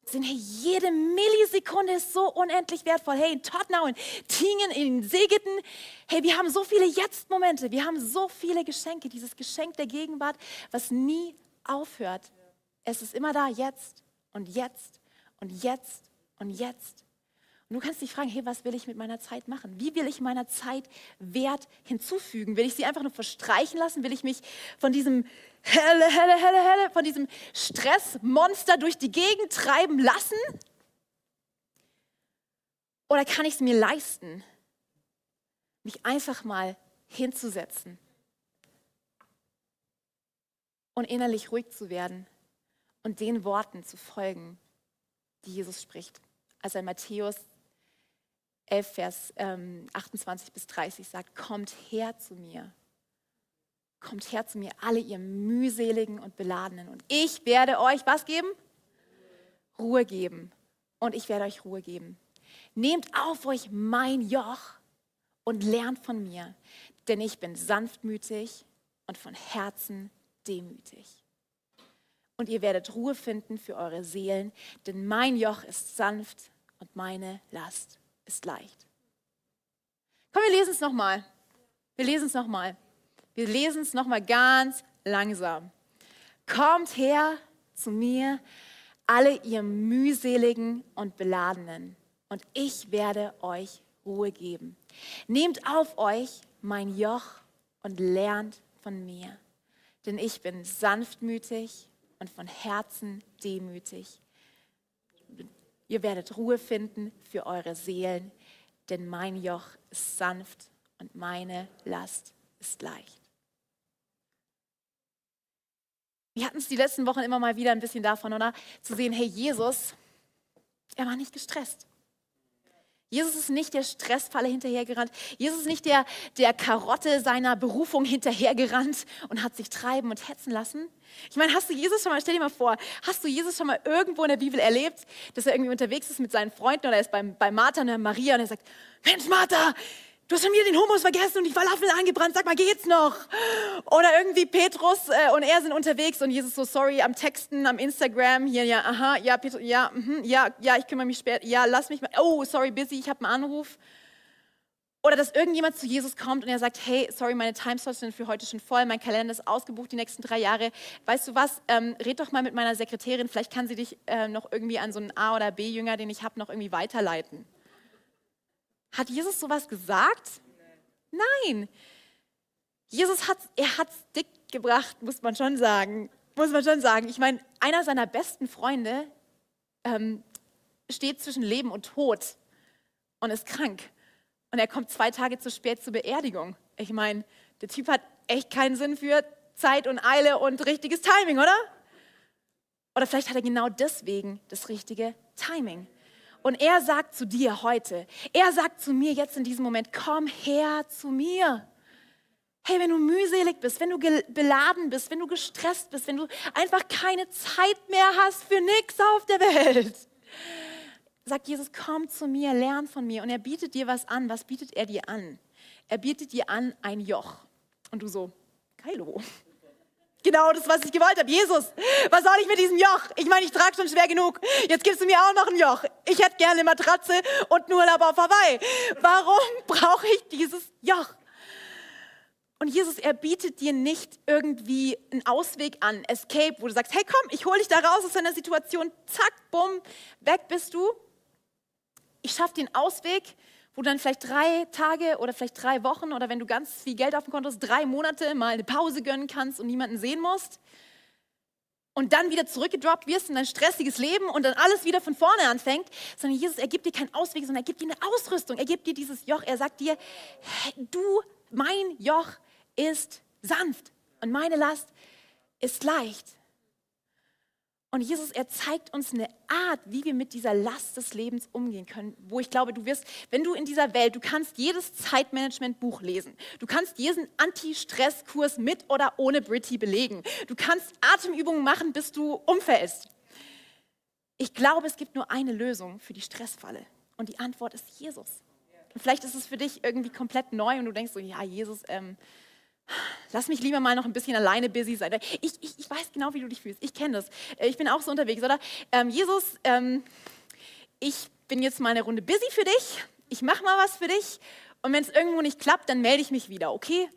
Speaker 8: Sind, hey, jede Millisekunde ist so unendlich wertvoll. Hey, in Tottenau, in Tingen, in Segeten, hey, wir haben so viele Jetzt-Momente, wir haben so viele Geschenke, dieses Geschenk der Gegenwart, was nie aufhört. Es ist immer da, jetzt und jetzt und jetzt und jetzt. Und du kannst dich fragen, hey, was will ich mit meiner Zeit machen? Wie will ich meiner Zeit Wert hinzufügen? Will ich sie einfach nur verstreichen lassen? Will ich mich von diesem helle, helle, helle, helle, von diesem Stressmonster durch die Gegend treiben lassen? Oder kann ich es mir leisten, mich einfach mal hinzusetzen und innerlich ruhig zu werden und den Worten zu folgen, die Jesus spricht? Also in Matthäus 11, Vers ähm, 28 bis 30 sagt, kommt her zu mir. Kommt her zu mir, alle ihr mühseligen und beladenen. Und ich werde euch was geben? Ruhe geben. Und ich werde euch Ruhe geben. Nehmt auf euch mein Joch und lernt von mir, denn ich bin sanftmütig und von Herzen demütig. Und ihr werdet Ruhe finden für eure Seelen, denn mein Joch ist sanft und meine Last ist leicht. Komm, wir lesen es nochmal. Wir lesen es nochmal. Wir lesen es nochmal ganz langsam. Kommt her zu mir, alle ihr mühseligen und beladenen, und ich werde euch Ruhe geben. Nehmt auf euch mein Joch und lernt von mir, denn ich bin sanftmütig und von Herzen demütig. Ihr werdet Ruhe finden für eure Seelen, denn mein Joch ist sanft und meine Last ist leicht. Wir hatten es die letzten Wochen immer mal wieder ein bisschen davon, oder? Zu sehen, hey, Jesus, er war nicht gestresst. Jesus ist nicht der Stressfalle hinterhergerannt. Jesus ist nicht der, der Karotte seiner Berufung hinterhergerannt und hat sich treiben und hetzen lassen. Ich meine, hast du Jesus schon mal, stell dir mal vor, hast du Jesus schon mal irgendwo in der Bibel erlebt, dass er irgendwie unterwegs ist mit seinen Freunden oder er ist bei, bei Martha und Maria und er sagt, Mensch Martha, Du hast schon wieder den Hummus vergessen und die Falafel angebrannt. Sag mal, geht's noch? Oder irgendwie Petrus äh, und er sind unterwegs und Jesus so, sorry, am Texten, am Instagram, hier, ja, aha, ja, Petrus, ja, mhm, ja, ja, ich kümmere mich später, ja, lass mich mal, oh, sorry, busy, ich habe einen Anruf. Oder dass irgendjemand zu Jesus kommt und er sagt, hey, sorry, meine Timeslots sind für heute schon voll, mein Kalender ist ausgebucht die nächsten drei Jahre. Weißt du was, ähm, red doch mal mit meiner Sekretärin, vielleicht kann sie dich äh, noch irgendwie an so einen A- oder B-Jünger, den ich habe, noch irgendwie weiterleiten. Hat Jesus sowas gesagt? Nein. Jesus hat er hat's dick gebracht, muss man schon sagen. Muss man schon sagen. Ich meine, einer seiner besten Freunde ähm, steht zwischen Leben und Tod und ist krank. Und er kommt zwei Tage zu spät zur Beerdigung. Ich meine, der Typ hat echt keinen Sinn für Zeit und Eile und richtiges Timing, oder? Oder vielleicht hat er genau deswegen das richtige Timing. Und er sagt zu dir heute, er sagt zu mir jetzt in diesem Moment, komm her zu mir. Hey, wenn du mühselig bist, wenn du beladen bist, wenn du gestresst bist, wenn du einfach keine Zeit mehr hast für nichts auf der Welt, sagt Jesus, komm zu mir, lern von mir. Und er bietet dir was an. Was bietet er dir an? Er bietet dir an ein Joch. Und du so, Geilo. Genau das, was ich gewollt habe. Jesus, was soll ich mit diesem Joch? Ich meine, ich trage schon schwer genug. Jetzt gibst du mir auch noch ein Joch. Ich hätte gerne eine Matratze und einen Urlaub auf Hawaii. Warum brauche ich dieses Joch? Und Jesus, er bietet dir nicht irgendwie einen Ausweg an, Escape, wo du sagst, hey komm, ich hole dich da raus aus deiner Situation, zack, bumm, weg bist du. Ich schaffe den Ausweg, wo du dann vielleicht drei Tage oder vielleicht drei Wochen oder wenn du ganz viel Geld auf dem Konto hast, drei Monate mal eine Pause gönnen kannst und niemanden sehen musst. Und dann wieder zurückgedroppt wirst in dein stressiges Leben und dann alles wieder von vorne anfängt, sondern Jesus, er gibt dir keinen Ausweg, sondern er gibt dir eine Ausrüstung. Er gibt dir dieses Joch. Er sagt dir, du, mein Joch ist sanft und meine Last ist leicht. Und Jesus, er zeigt uns eine Art, wie wir mit dieser Last des Lebens umgehen können, wo ich glaube, du wirst, wenn du in dieser Welt, du kannst jedes Zeitmanagement-Buch lesen, du kannst jeden Anti-Stress-Kurs mit oder ohne Britty belegen, du kannst Atemübungen machen, bis du umfällst. Ich glaube, es gibt nur eine Lösung für die Stressfalle und die Antwort ist Jesus. Und vielleicht ist es für dich irgendwie komplett neu und du denkst so, ja, Jesus, ähm, Lass mich lieber mal noch ein bisschen alleine busy sein. Ich, ich, ich weiß genau, wie du dich fühlst. Ich kenne das. Äh, ich bin auch so unterwegs, oder? Ähm, Jesus, ähm, ich bin jetzt mal eine Runde busy für dich. Ich mache mal was für dich. Und wenn es irgendwo nicht klappt, dann melde ich mich wieder, okay?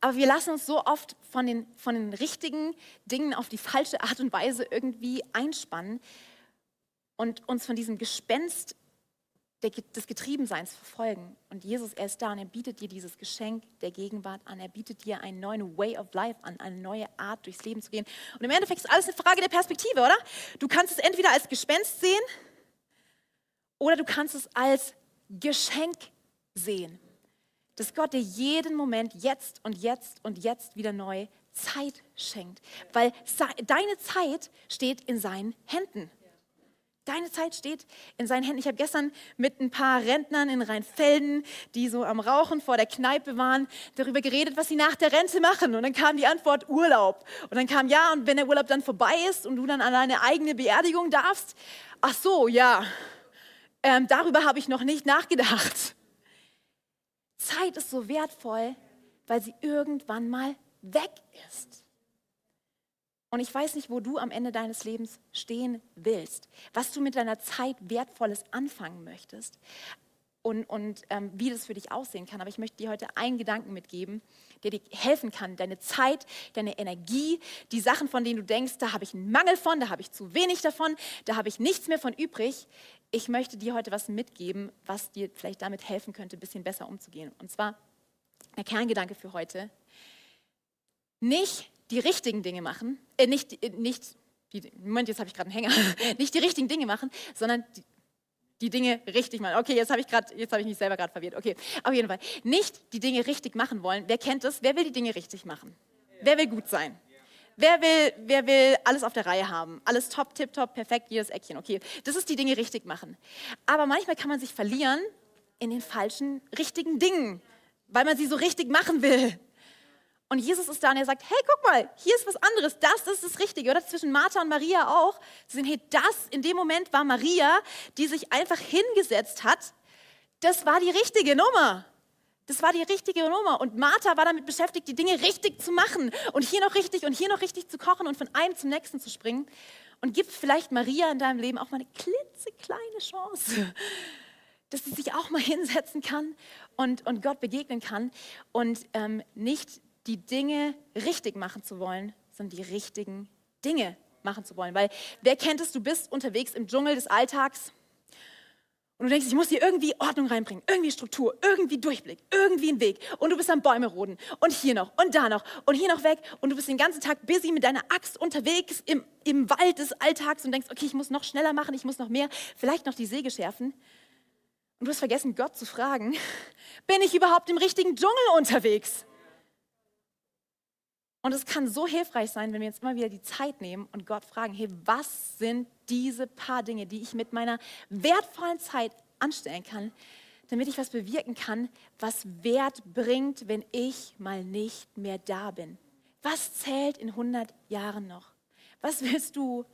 Speaker 8: Aber wir lassen uns so oft von den, von den richtigen Dingen auf die falsche Art und Weise irgendwie einspannen. und uns von diesem Gespenst des Getriebenseins verfolgen. Und Jesus, er ist da und er bietet dir dieses Geschenk der Gegenwart an. Er bietet dir einen neuen Way of Life an, eine neue Art durchs Leben zu gehen. Und im Endeffekt ist alles eine Frage der Perspektive, oder? Du kannst es entweder als Gespenst sehen oder du kannst es als Geschenk sehen. Dass Gott dir jeden Moment jetzt und jetzt und jetzt wieder neu Zeit schenkt. Weil deine Zeit steht in seinen Händen. Deine Zeit steht in seinen Händen. Ich habe gestern mit ein paar Rentnern in Rheinfelden, die so am Rauchen vor der Kneipe waren, darüber geredet, was sie nach der Rente machen. Und dann kam die Antwort Urlaub. Und dann kam ja, und wenn der Urlaub dann vorbei ist und du dann an deine eigene Beerdigung darfst, ach so, ja, ähm, darüber habe ich noch nicht nachgedacht. Zeit ist so wertvoll, weil sie irgendwann mal weg ist. Und ich weiß nicht, wo du am Ende deines Lebens stehen willst, was du mit deiner Zeit Wertvolles anfangen möchtest und, und ähm, wie das für dich aussehen kann. Aber ich möchte dir heute einen Gedanken mitgeben, der dir helfen kann, deine Zeit, deine Energie, die Sachen, von denen du denkst, da habe ich einen Mangel von, da habe ich zu wenig davon, da habe ich nichts mehr von übrig. Ich möchte dir heute was mitgeben, was dir vielleicht damit helfen könnte, ein bisschen besser umzugehen. Und zwar der Kerngedanke für heute. Nicht die richtigen Dinge machen, äh, nicht, äh, nicht die, Moment, jetzt habe ich gerade einen Hänger, nicht die richtigen Dinge machen, sondern die, die Dinge richtig machen. Okay, jetzt habe ich gerade, jetzt habe ich mich selber gerade verwirrt. Okay, auf jeden Fall. Nicht die Dinge richtig machen wollen. Wer kennt das? Wer will die Dinge richtig machen? Wer will gut sein? Wer will, wer will alles auf der Reihe haben? Alles top, tip, top, perfekt, jedes Eckchen. Okay, das ist die Dinge richtig machen. Aber manchmal kann man sich verlieren in den falschen, richtigen Dingen, weil man sie so richtig machen will. Und Jesus ist da und er sagt, hey, guck mal, hier ist was anderes, das, ist das Richtige, oder? Zwischen Martha und Maria auch. Sie sehen, hey, das in dem Moment war Maria, die sich einfach hingesetzt hat. Das war die richtige Nummer. Das war die richtige Nummer. Und Martha war damit beschäftigt, die Dinge richtig zu machen und hier noch richtig und hier noch richtig zu kochen und von einem zum nächsten zu springen. Und gibt vielleicht Maria in deinem Leben auch mal eine klitzekleine Chance, dass sie sich auch mal hinsetzen kann und, und Gott begegnen kann und ähm, nicht die Dinge richtig machen zu wollen, sondern die richtigen Dinge machen zu wollen. Weil wer kennt es, du bist unterwegs im Dschungel des Alltags und du denkst, ich muss hier irgendwie Ordnung reinbringen, irgendwie Struktur, irgendwie Durchblick, irgendwie einen Weg. Und du bist am Bäume roden und hier noch und da noch und hier noch weg und du bist den ganzen Tag busy mit deiner Axt unterwegs im, im Wald des Alltags und denkst, okay, ich muss noch schneller machen, ich muss noch mehr, vielleicht noch die Säge schärfen. Und du hast vergessen, Gott zu fragen, bin ich überhaupt im richtigen Dschungel unterwegs? Und es kann so hilfreich sein, wenn wir jetzt immer wieder die Zeit nehmen und Gott fragen, hey, was sind diese paar Dinge, die ich mit meiner wertvollen Zeit anstellen kann, damit ich was bewirken kann, was Wert bringt, wenn ich mal nicht mehr da bin. Was zählt in 100 Jahren noch? Was willst du,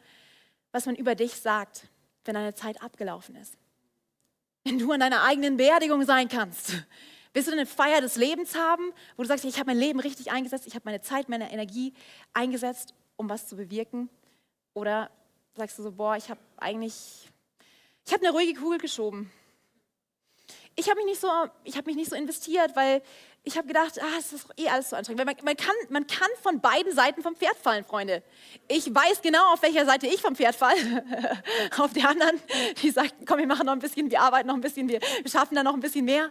Speaker 8: was man über dich sagt, wenn deine Zeit abgelaufen ist? Wenn du an deiner eigenen Beerdigung sein kannst, Willst du eine Feier des Lebens haben, wo du sagst, ich habe mein Leben richtig eingesetzt, ich habe meine Zeit, meine Energie eingesetzt, um was zu bewirken? Oder sagst du so, boah, ich habe eigentlich, ich habe eine ruhige Kugel geschoben. Ich habe mich, nicht so, hab mich nicht so investiert, weil ich habe gedacht, ah, es ist eh alles so anstrengend. Man, man, kann, man kann von beiden Seiten vom Pferd fallen, Freunde. Ich weiß genau, auf welcher Seite ich vom Pferd falle. auf der anderen, die sagt, komm, wir machen noch ein bisschen, wir arbeiten noch ein bisschen, wir, wir schaffen da noch ein bisschen mehr.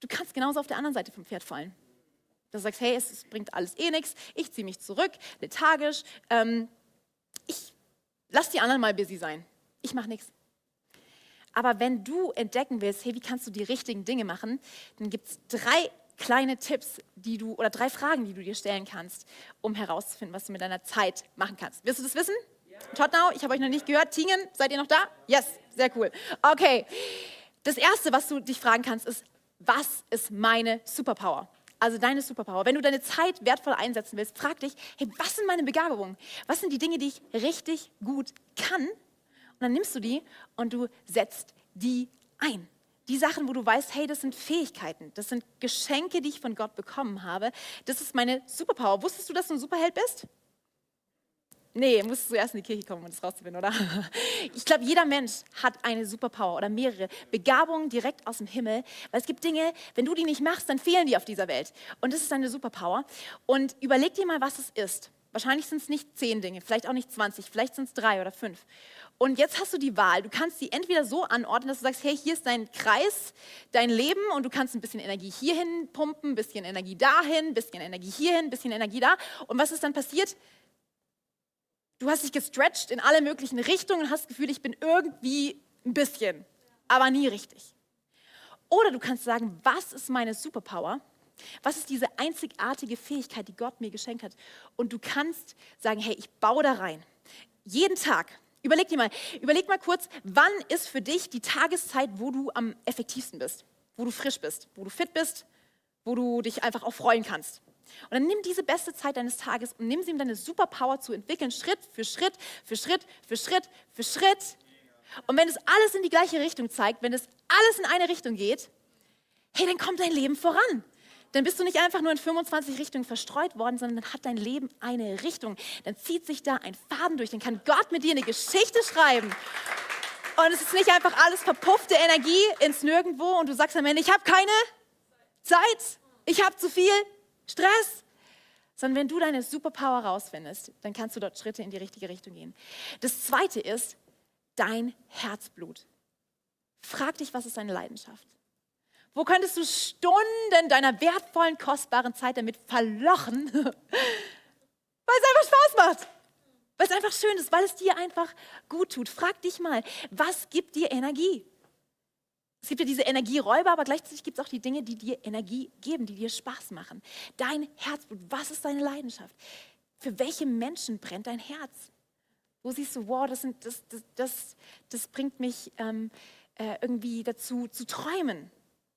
Speaker 8: Du kannst genauso auf der anderen Seite vom Pferd fallen. Du sagst, hey, es, bringt alles eh nichts, ich ziehe mich zurück, lethargisch, ähm, ich lass die anderen mal busy sein, ich mache nichts. Aber wenn du entdecken willst, hey, wie kannst du die richtigen Dinge machen, dann gibt es drei kleine Tipps, die du oder drei Fragen, die du dir stellen kannst, um herauszufinden, was du mit deiner Zeit machen kannst. Willst du das wissen? Ja. Tottenau, ich habe euch noch nicht gehört. Tingen, seid ihr noch da? Yes, sehr cool. Okay. Das erste, was du dich fragen kannst, ist, was ist meine Superpower? Also deine Superpower. Wenn du deine Zeit wertvoll einsetzen willst, frag dich, hey, was sind meine Begabungen? Was sind die Dinge, die ich richtig gut kann? Und dann nimmst du die und du setzt die ein. Die Sachen, wo du weißt, hey, das sind Fähigkeiten, das sind Geschenke, die ich von Gott bekommen habe. Das ist meine Superpower. Wusstest du, dass du ein Superheld bist? Nee, musst du erst in die Kirche kommen, um das rauszufinden, oder? Ich glaube, jeder Mensch hat eine Superpower oder mehrere Begabungen direkt aus dem Himmel, weil es gibt Dinge, wenn du die nicht machst, dann fehlen die auf dieser Welt. Und das ist deine Superpower. Und überleg dir mal, was es ist. Wahrscheinlich sind es nicht zehn Dinge, vielleicht auch nicht 20, vielleicht sind es drei oder fünf. Und jetzt hast du die Wahl. Du kannst sie entweder so anordnen, dass du sagst, hey, hier ist dein Kreis, dein Leben und du kannst ein bisschen Energie hierhin pumpen, ein bisschen Energie dahin, ein bisschen Energie hierhin, ein bisschen Energie da. Und was ist dann passiert? Du hast dich gestretched in alle möglichen Richtungen und hast das Gefühl, ich bin irgendwie ein bisschen, aber nie richtig. Oder du kannst sagen, was ist meine Superpower? Was ist diese einzigartige Fähigkeit, die Gott mir geschenkt hat? Und du kannst sagen, hey, ich baue da rein. Jeden Tag. Überleg dir mal, überleg mal kurz, wann ist für dich die Tageszeit, wo du am effektivsten bist, wo du frisch bist, wo du fit bist, wo du dich einfach auch freuen kannst. Und dann nimm diese beste Zeit deines Tages und nimm sie, um deine Superpower zu entwickeln, Schritt für Schritt, für Schritt, für Schritt, für Schritt. Und wenn es alles in die gleiche Richtung zeigt, wenn es alles in eine Richtung geht, hey, dann kommt dein Leben voran. Dann bist du nicht einfach nur in 25 Richtungen verstreut worden, sondern dann hat dein Leben eine Richtung. Dann zieht sich da ein Faden durch. Dann kann Gott mit dir eine Geschichte schreiben. Und es ist nicht einfach alles verpuffte Energie ins Nirgendwo und du sagst am Ende, ich habe keine Zeit, ich habe zu viel Stress. Sondern wenn du deine Superpower rausfindest, dann kannst du dort Schritte in die richtige Richtung gehen. Das zweite ist dein Herzblut. Frag dich, was ist deine Leidenschaft? Wo könntest du Stunden deiner wertvollen, kostbaren Zeit damit verlochen, weil es einfach Spaß macht? Weil es einfach schön ist, weil es dir einfach gut tut. Frag dich mal, was gibt dir Energie? Es gibt ja diese Energieräuber, aber gleichzeitig gibt es auch die Dinge, die dir Energie geben, die dir Spaß machen. Dein Herzblut, was ist deine Leidenschaft? Für welche Menschen brennt dein Herz? Wo siehst du, wow, das, sind, das, das, das, das bringt mich ähm, äh, irgendwie dazu zu träumen?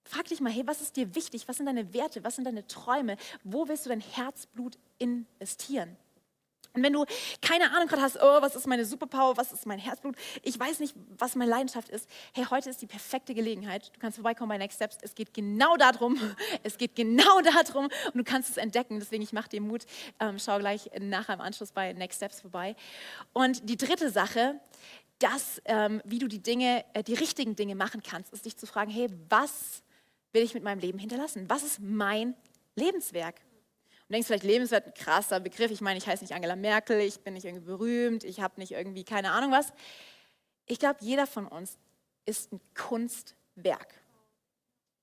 Speaker 8: Frag dich mal, hey, was ist dir wichtig? Was sind deine Werte? Was sind deine Träume? Wo willst du dein Herzblut investieren? Und wenn du keine Ahnung gerade hast, oh, was ist meine Superpower, was ist mein Herzblut, ich weiß nicht, was meine Leidenschaft ist, hey, heute ist die perfekte Gelegenheit. Du kannst vorbeikommen bei Next Steps. Es geht genau darum, es geht genau darum und du kannst es entdecken. Deswegen, ich mache dir Mut. Ähm, schau gleich nachher im Anschluss bei Next Steps vorbei. Und die dritte Sache, das, ähm, wie du die Dinge, äh, die richtigen Dinge machen kannst, ist dich zu fragen, hey, was will ich mit meinem Leben hinterlassen? Was ist mein Lebenswerk? Und denkst vielleicht, Lebenswert, ein krasser Begriff. Ich meine, ich heiße nicht Angela Merkel, ich bin nicht irgendwie berühmt, ich habe nicht irgendwie keine Ahnung was. Ich glaube, jeder von uns ist ein Kunstwerk.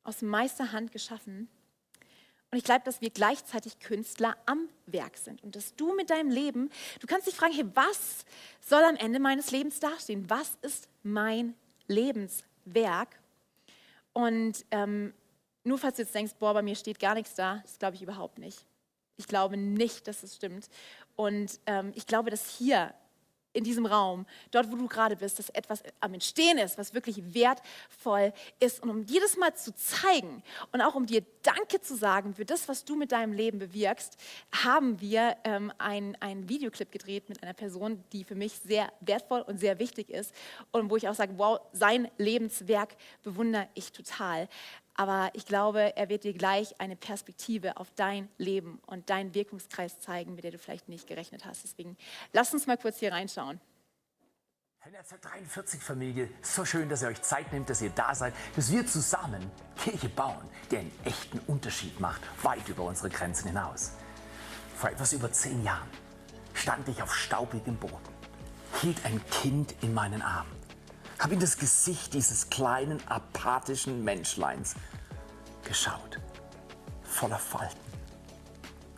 Speaker 8: Aus Meisterhand geschaffen. Und ich glaube, dass wir gleichzeitig Künstler am Werk sind. Und dass du mit deinem Leben, du kannst dich fragen, hey, was soll am Ende meines Lebens dastehen? Was ist mein Lebenswerk? Und ähm, nur falls du jetzt denkst, boah, bei mir steht gar nichts da, das glaube ich überhaupt nicht. Ich glaube nicht, dass es stimmt. Und ähm, ich glaube, dass hier in diesem Raum, dort wo du gerade bist, dass etwas am Entstehen ist, was wirklich wertvoll ist. Und um dir das mal zu zeigen und auch um dir Danke zu sagen für das, was du mit deinem Leben bewirkst, haben wir ähm, einen Videoclip gedreht mit einer Person, die für mich sehr wertvoll und sehr wichtig ist und wo ich auch sage, wow, sein Lebenswerk bewundere ich total. Aber ich glaube, er wird dir gleich eine Perspektive auf dein Leben und deinen Wirkungskreis zeigen, mit der du vielleicht nicht gerechnet hast. Deswegen lass uns mal kurz hier reinschauen.
Speaker 9: Netzwerk 43 Familie, so schön, dass ihr euch Zeit nehmt, dass ihr da seid, dass wir zusammen Kirche bauen, die einen echten Unterschied macht, weit über unsere Grenzen hinaus. Vor etwas über zehn Jahren stand ich auf staubigem Boden, hielt ein Kind in meinen Armen, habe in das Gesicht dieses kleinen, apathischen Menschleins geschaut, voller Falten,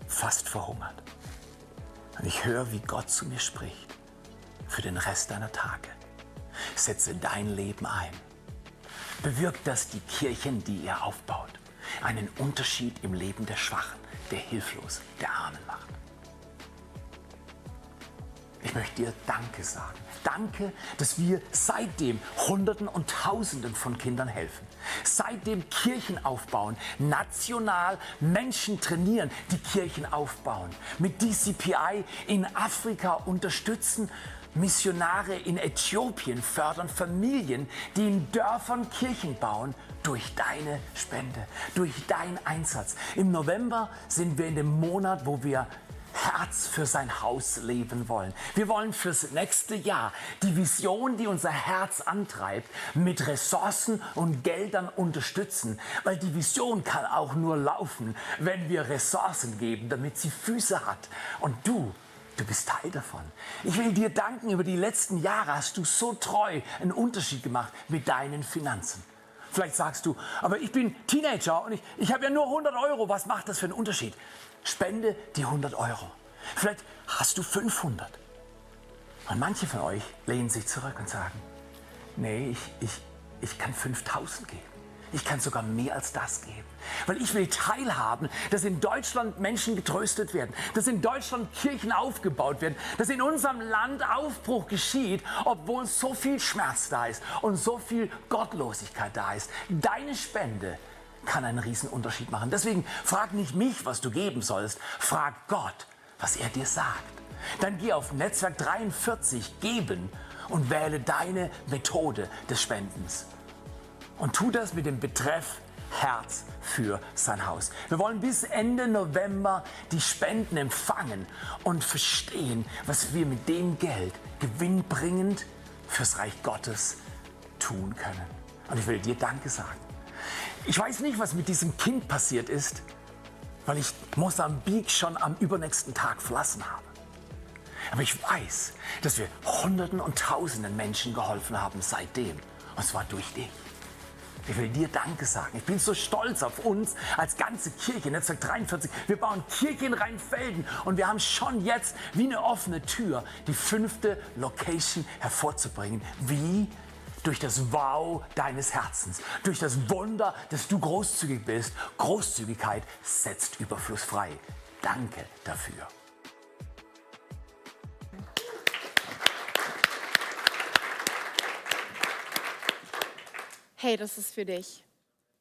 Speaker 9: fast verhungert. Und ich höre, wie Gott zu mir spricht für den Rest deiner Tage. Setze dein Leben ein. Bewirkt, dass die Kirchen, die ihr aufbaut, einen Unterschied im Leben der Schwachen, der Hilflosen, der Armen macht. Ich möchte dir Danke sagen. Danke, dass wir seitdem Hunderten und Tausenden von Kindern helfen. Seitdem Kirchen aufbauen, national Menschen trainieren, die Kirchen aufbauen. Mit DCPI in Afrika unterstützen, Missionare in Äthiopien fördern Familien, die in Dörfern Kirchen bauen, durch deine Spende, durch deinen Einsatz. Im November sind wir in dem Monat, wo wir Herz für sein Haus leben wollen. Wir wollen fürs nächste Jahr die Vision, die unser Herz antreibt, mit Ressourcen und Geldern unterstützen. Weil die Vision kann auch nur laufen, wenn wir Ressourcen geben, damit sie Füße hat. Und du Du bist Teil davon. Ich will dir danken, über die letzten Jahre hast du so treu einen Unterschied gemacht mit deinen Finanzen. Vielleicht sagst du, aber ich bin Teenager und ich, ich habe ja nur 100 Euro. Was macht das für einen Unterschied? Spende die 100 Euro. Vielleicht hast du 500. Und manche von euch lehnen sich zurück und sagen, nee, ich, ich, ich kann 5000 geben. Ich kann sogar mehr als das geben. Weil ich will teilhaben, dass in Deutschland Menschen getröstet werden, dass in Deutschland Kirchen aufgebaut werden, dass in unserem Land Aufbruch geschieht, obwohl so viel Schmerz da ist und so viel Gottlosigkeit da ist. Deine Spende kann einen riesen Unterschied machen. Deswegen frag nicht mich, was du geben sollst, frag Gott, was er dir sagt. Dann geh auf Netzwerk 43 geben und wähle deine Methode des Spendens. Und tu das mit dem Betreff Herz für sein Haus. Wir wollen bis Ende November die Spenden empfangen und verstehen, was wir mit dem Geld gewinnbringend fürs Reich Gottes tun können. Und ich will dir Danke sagen. Ich weiß nicht, was mit diesem Kind passiert ist, weil ich Mosambik schon am übernächsten Tag verlassen habe. Aber ich weiß, dass wir Hunderten und Tausenden Menschen geholfen haben seitdem. Und zwar durch dich. Ich will dir Danke sagen. Ich bin so stolz auf uns als ganze Kirche, Netzwerk 43. Wir bauen Kirche in Rheinfelden und wir haben schon jetzt wie eine offene Tür die fünfte Location hervorzubringen. Wie? Durch das Wow deines Herzens, durch das Wunder, dass du großzügig bist. Großzügigkeit setzt Überfluss frei. Danke dafür.
Speaker 8: Hey, das ist für dich.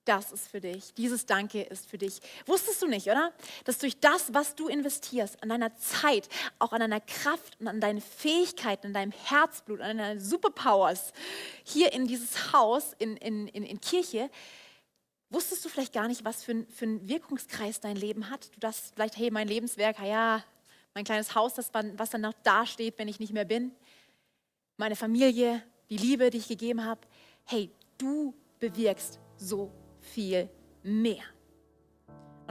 Speaker 8: Das ist für dich. Dieses Danke ist für dich. Wusstest du nicht, oder? Dass durch das, was du investierst, an deiner Zeit, auch an deiner Kraft und an deinen Fähigkeiten, an deinem Herzblut, an deinen Superpowers, hier in dieses Haus, in, in, in, in Kirche, wusstest du vielleicht gar nicht, was für, für einen Wirkungskreis dein Leben hat? Du dachtest vielleicht, hey, mein Lebenswerk, ja, mein kleines Haus, das, was dann noch dasteht, wenn ich nicht mehr bin meine Familie, die Liebe, die ich gegeben habe. Hey, du bewirkst so viel mehr.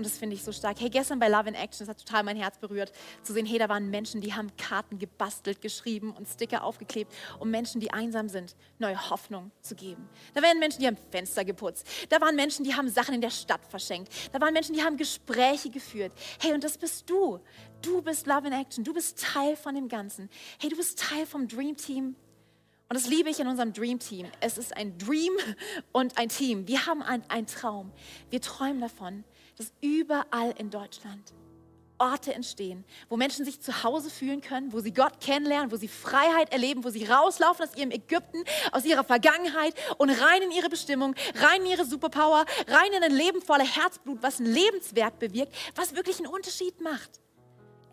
Speaker 8: Und das finde ich so stark. Hey, gestern bei Love in Action, das hat total mein Herz berührt, zu sehen, hey, da waren Menschen, die haben Karten gebastelt, geschrieben und Sticker aufgeklebt, um Menschen, die einsam sind, neue Hoffnung zu geben. Da waren Menschen, die haben Fenster geputzt. Da waren Menschen, die haben Sachen in der Stadt verschenkt. Da waren Menschen, die haben Gespräche geführt. Hey, und das bist du. Du bist Love in Action. Du bist Teil von dem Ganzen. Hey, du bist Teil vom Dream Team. Und das liebe ich in unserem Dream Team. Es ist ein Dream und ein Team. Wir haben ein- einen Traum. Wir träumen davon, dass überall in Deutschland Orte entstehen, wo Menschen sich zu Hause fühlen können, wo sie Gott kennenlernen, wo sie Freiheit erleben, wo sie rauslaufen aus ihrem Ägypten, aus ihrer Vergangenheit und rein in ihre Bestimmung, rein in ihre Superpower, rein in ein Leben voller Herzblut, was ein Lebenswerk bewirkt, was wirklich einen Unterschied macht.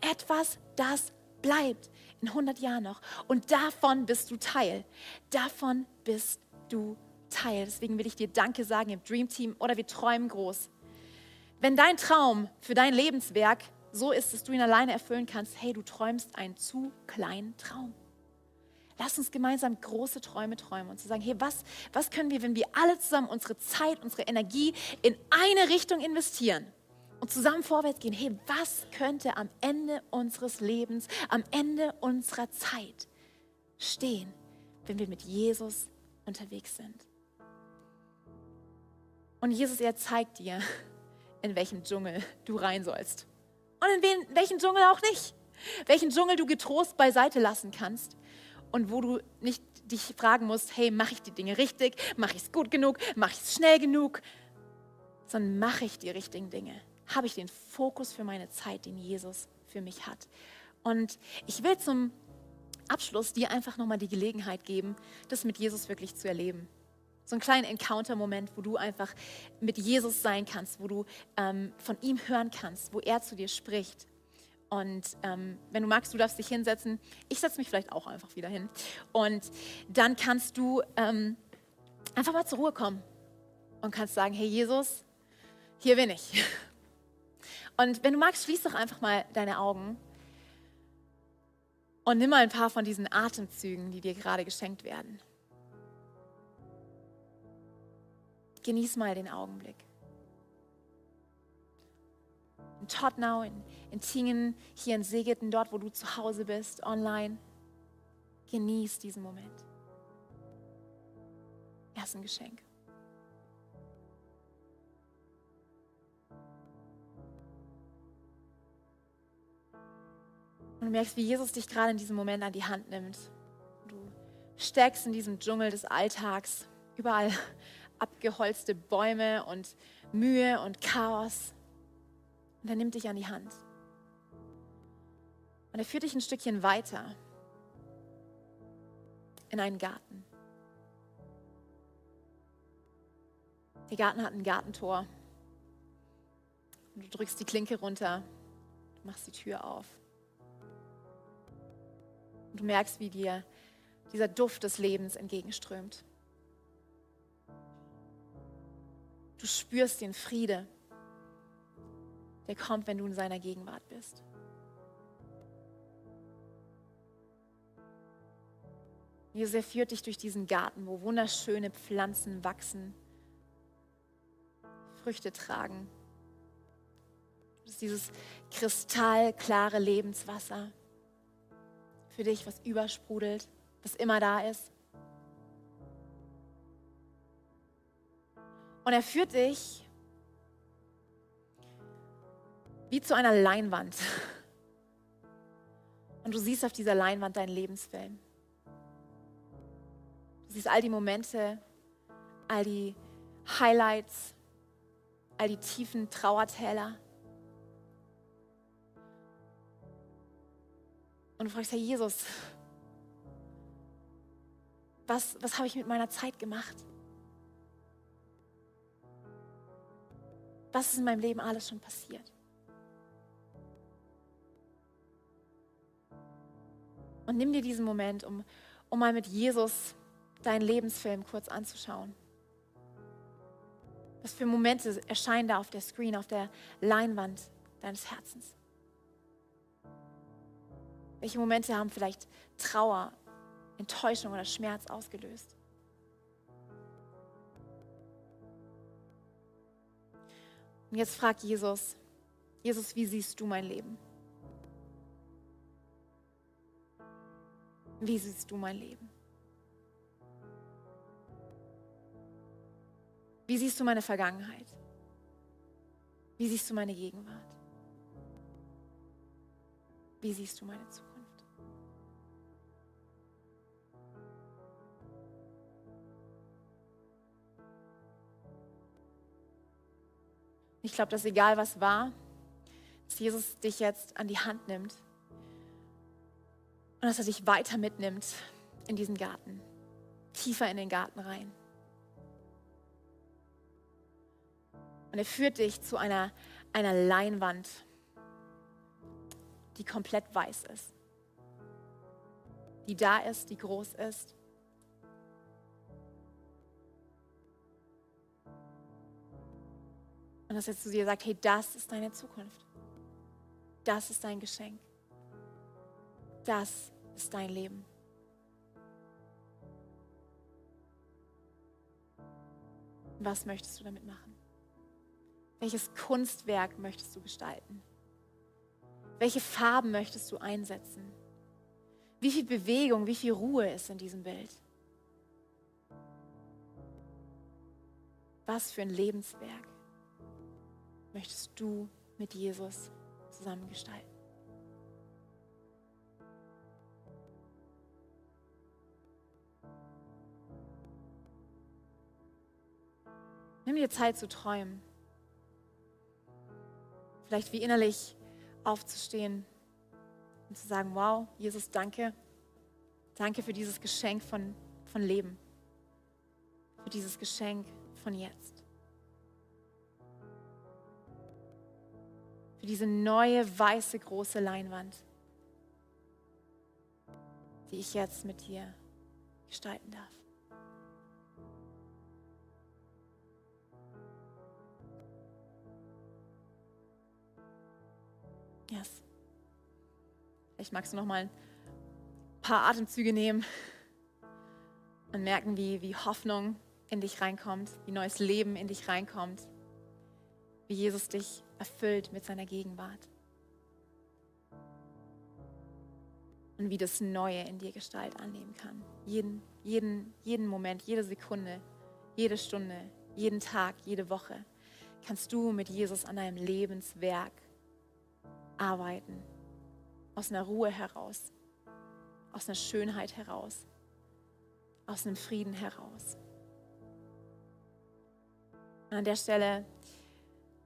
Speaker 8: Etwas, das bleibt in 100 Jahren noch. Und davon bist du Teil. Davon bist du Teil. Deswegen will ich dir Danke sagen im Dream Team oder wir träumen groß. Wenn dein Traum für dein Lebenswerk so ist, dass du ihn alleine erfüllen kannst, hey, du träumst einen zu kleinen Traum. Lass uns gemeinsam große Träume träumen und zu sagen, hey, was, was können wir, wenn wir alle zusammen unsere Zeit, unsere Energie in eine Richtung investieren und zusammen vorwärts gehen? Hey, was könnte am Ende unseres Lebens, am Ende unserer Zeit stehen, wenn wir mit Jesus unterwegs sind? Und Jesus, er zeigt dir, in welchen Dschungel du rein sollst. Und in welchen Dschungel auch nicht. Welchen Dschungel du getrost beiseite lassen kannst. Und wo du nicht dich fragen musst, hey, mache ich die Dinge richtig? Mache ich es gut genug? Mache ich es schnell genug? Sondern mache ich die richtigen Dinge? Habe ich den Fokus für meine Zeit, den Jesus für mich hat? Und ich will zum Abschluss dir einfach nochmal die Gelegenheit geben, das mit Jesus wirklich zu erleben. So einen kleinen Encounter-Moment, wo du einfach mit Jesus sein kannst, wo du ähm, von ihm hören kannst, wo er zu dir spricht. Und ähm, wenn du magst, du darfst dich hinsetzen. Ich setze mich vielleicht auch einfach wieder hin. Und dann kannst du ähm, einfach mal zur Ruhe kommen und kannst sagen, hey Jesus, hier bin ich. Und wenn du magst, schließ doch einfach mal deine Augen und nimm mal ein paar von diesen Atemzügen, die dir gerade geschenkt werden. Genieß mal den Augenblick. in Tottenau, in, in Tingen, hier in Segeten, dort, wo du zu Hause bist, online. Genieß diesen Moment. Er ist ein Geschenk. Und du merkst, wie Jesus dich gerade in diesem Moment an die Hand nimmt. Du steckst in diesem Dschungel des Alltags, überall abgeholzte Bäume und Mühe und Chaos. Und er nimmt dich an die Hand. Und er führt dich ein Stückchen weiter in einen Garten. Der Garten hat ein Gartentor. Und du drückst die Klinke runter, machst die Tür auf. Und du merkst, wie dir dieser Duft des Lebens entgegenströmt. Du spürst den Friede, der kommt, wenn du in seiner Gegenwart bist. Jesus, führt dich durch diesen Garten, wo wunderschöne Pflanzen wachsen, Früchte tragen. Das ist dieses kristallklare Lebenswasser für dich, was übersprudelt, was immer da ist. Und er führt dich wie zu einer Leinwand. Und du siehst auf dieser Leinwand deinen Lebensfilm. Du siehst all die Momente, all die Highlights, all die tiefen Trauertäler. Und du fragst, Herr Jesus, was, was habe ich mit meiner Zeit gemacht? Was ist in meinem Leben alles schon passiert? Und nimm dir diesen Moment, um, um mal mit Jesus deinen Lebensfilm kurz anzuschauen. Was für Momente erscheinen da auf der Screen, auf der Leinwand deines Herzens? Welche Momente haben vielleicht Trauer, Enttäuschung oder Schmerz ausgelöst? Und jetzt fragt Jesus, Jesus, wie siehst du mein Leben? Wie siehst du mein Leben? Wie siehst du meine Vergangenheit? Wie siehst du meine Gegenwart? Wie siehst du meine Zukunft? Ich glaube, dass egal was war, dass Jesus dich jetzt an die Hand nimmt und dass er dich weiter mitnimmt in diesen Garten, tiefer in den Garten rein. Und er führt dich zu einer, einer Leinwand, die komplett weiß ist, die da ist, die groß ist. Und dass er zu dir sagt, hey, das ist deine Zukunft. Das ist dein Geschenk. Das ist dein Leben. Was möchtest du damit machen? Welches Kunstwerk möchtest du gestalten? Welche Farben möchtest du einsetzen? Wie viel Bewegung, wie viel Ruhe ist in diesem Bild? Was für ein Lebenswerk möchtest du mit Jesus zusammen gestalten? Nimm dir Zeit zu träumen. Vielleicht wie innerlich aufzustehen und zu sagen, wow, Jesus, danke. Danke für dieses Geschenk von, von Leben. Für dieses Geschenk von jetzt. Für diese neue, weiße, große Leinwand, die ich jetzt mit dir gestalten darf. Yes. Vielleicht magst du noch mal ein paar Atemzüge nehmen und merken, wie, wie Hoffnung in dich reinkommt, wie neues Leben in dich reinkommt, wie Jesus dich erfüllt mit seiner Gegenwart. Und wie das Neue in dir Gestalt annehmen kann. Jeden, jeden, jeden Moment, jede Sekunde, jede Stunde, jeden Tag, jede Woche kannst du mit Jesus an deinem Lebenswerk arbeiten. Aus einer Ruhe heraus, aus einer Schönheit heraus, aus einem Frieden heraus. Und an der Stelle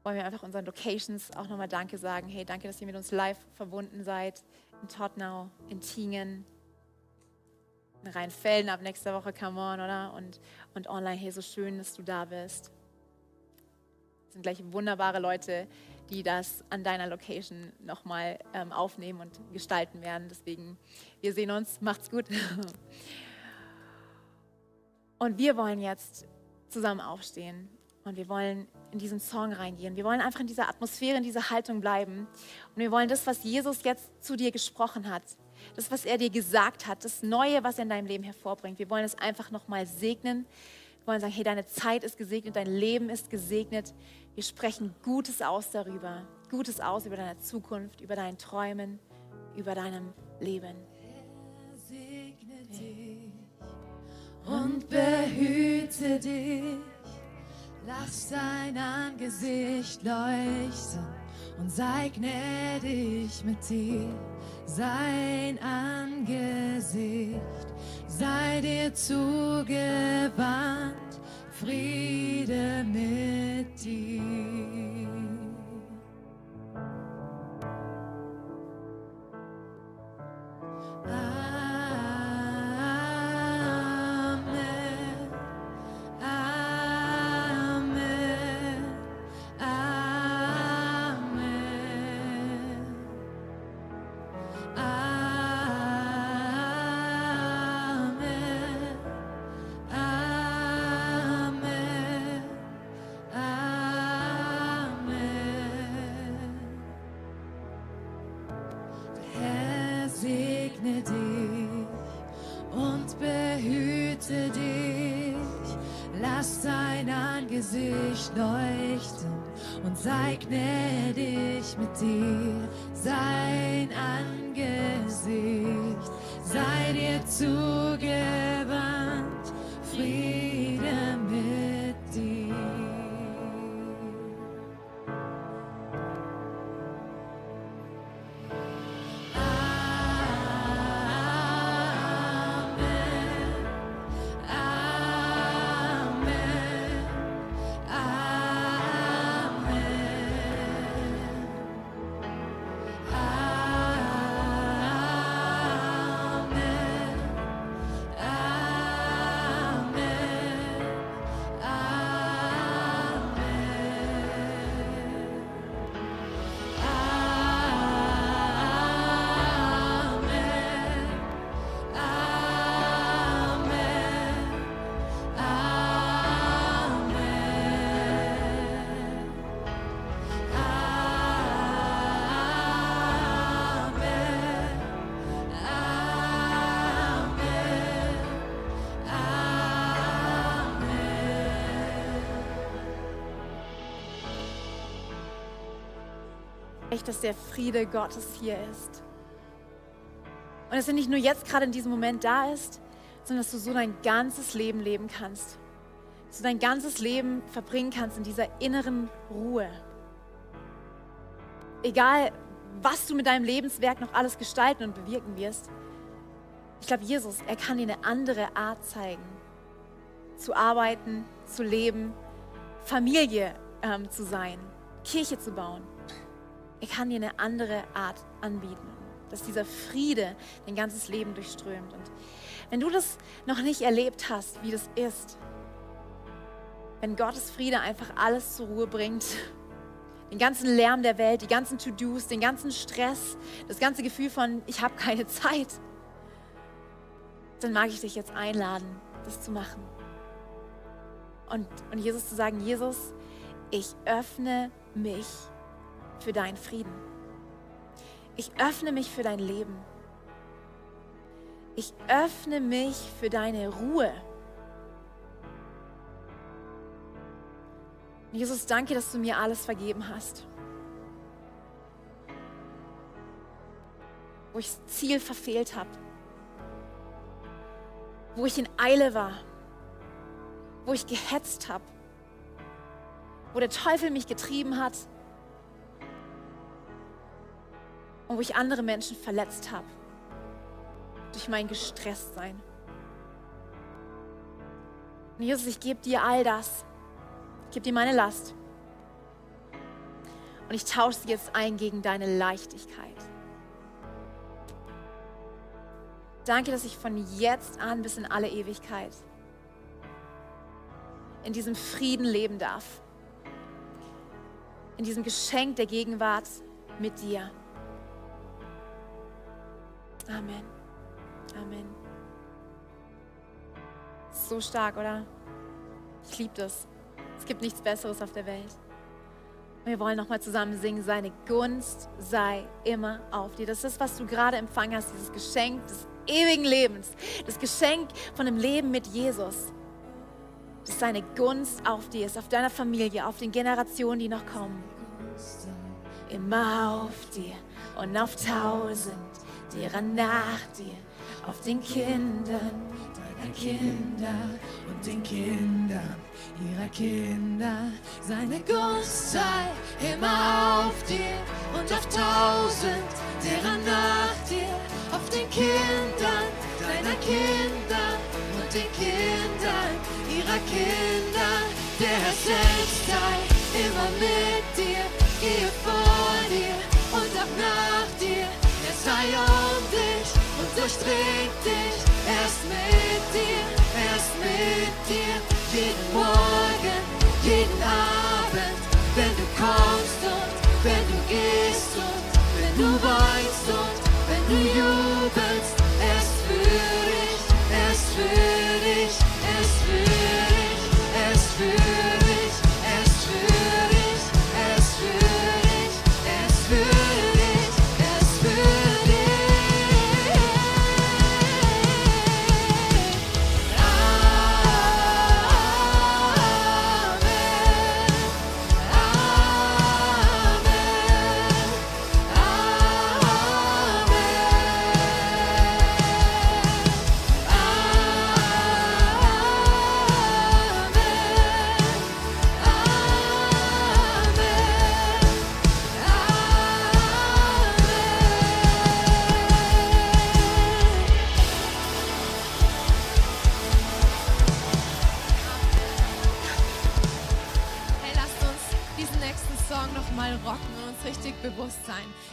Speaker 8: wollen wir einfach unseren Locations auch nochmal Danke sagen. Hey, danke, dass ihr mit uns live verbunden seid. In Tottenau, in Tingen, in Rheinfelden ab nächster Woche, come on, oder? Und, und online, hey, so schön, dass du da bist. Das sind gleich wunderbare Leute, die das an deiner Location nochmal ähm, aufnehmen und gestalten werden. Deswegen, wir sehen uns. Macht's gut. Und wir wollen jetzt zusammen aufstehen und wir wollen in diesen Song reingehen. Wir wollen einfach in dieser Atmosphäre, in dieser Haltung bleiben. Und wir wollen das, was Jesus jetzt zu dir gesprochen hat, das, was er dir gesagt hat, das Neue, was er in deinem Leben hervorbringt. Wir wollen es einfach nochmal segnen. Wir wollen sagen, hey, deine Zeit ist gesegnet, dein Leben ist gesegnet. Wir sprechen Gutes aus darüber. Gutes aus über deine Zukunft, über deinen Träumen, über deinem Leben.
Speaker 4: Segne dich und behüte dich. Lass dein Angesicht leuchten und sei gnädig mit dir. Sein Angesicht sei dir zugewandt, Friede mit dir. Amen. Segne dich und behüte dich. Lass sein Angesicht leuchten und sei gnädig mit dir.
Speaker 8: Echt, dass der Friede Gottes hier ist. Und dass er nicht nur jetzt gerade in diesem Moment da ist, sondern dass du so dein ganzes Leben leben kannst. Dass du dein ganzes Leben verbringen kannst in dieser inneren Ruhe. Egal, was du mit deinem Lebenswerk noch alles gestalten und bewirken wirst. Ich glaube, Jesus, er kann dir eine andere Art zeigen, zu arbeiten, zu leben, Familie ähm, zu sein, Kirche zu bauen. Er kann dir eine andere Art anbieten, dass dieser Friede dein ganzes Leben durchströmt. Und wenn du das noch nicht erlebt hast, wie das ist, wenn Gottes Friede einfach alles zur Ruhe bringt, den ganzen Lärm der Welt, die ganzen To-Dos, den ganzen Stress, das ganze Gefühl von, ich habe keine Zeit, dann mag ich dich jetzt einladen, das zu machen. Und, und Jesus zu sagen, Jesus, ich öffne mich für deinen Frieden. Ich öffne mich für dein Leben. Ich öffne mich für deine Ruhe. Jesus, danke, dass du mir alles vergeben hast. Wo ich das Ziel verfehlt habe. Wo ich in Eile war. Wo ich gehetzt habe. Wo der Teufel mich getrieben hat und wo ich andere Menschen verletzt habe durch mein Gestresstsein. Und Jesus, ich gebe dir all das. Ich gebe dir meine Last. Und ich tausche sie jetzt ein gegen deine Leichtigkeit. Danke, dass ich von jetzt an bis in alle Ewigkeit in diesem Frieden leben darf. In diesem Geschenk der Gegenwart mit dir. Amen. Amen. So stark, oder? Ich liebe das. Es gibt nichts Besseres auf der Welt. Wir wollen nochmal zusammen singen, seine Gunst sei immer auf dir. Das ist, was du gerade empfangen hast, dieses Geschenk des ewigen Lebens, das Geschenk von dem Leben mit Jesus. Dass seine Gunst auf dir ist, auf deiner Familie, auf den Generationen, die noch kommen. Immer auf dir und auf tausend derer nach dir, auf den Kindern deiner Kinder
Speaker 4: und den Kindern ihrer Kinder. Seine Gunst sei immer auf dir und auf tausend derer nach dir, auf den Kindern deiner Kinder und den Kindern ihrer Kinder. Der Herr selbst sei immer mit dir, gehe vor dir und auch nach dir. Er sei durchdringt dich. Er ist mit dir, er ist mit dir. Jeden Morgen, jeden Abend, wenn du kommst und wenn du gehst und wenn du weinst und wenn du jubelst. Er ist für dich, er ist für dich,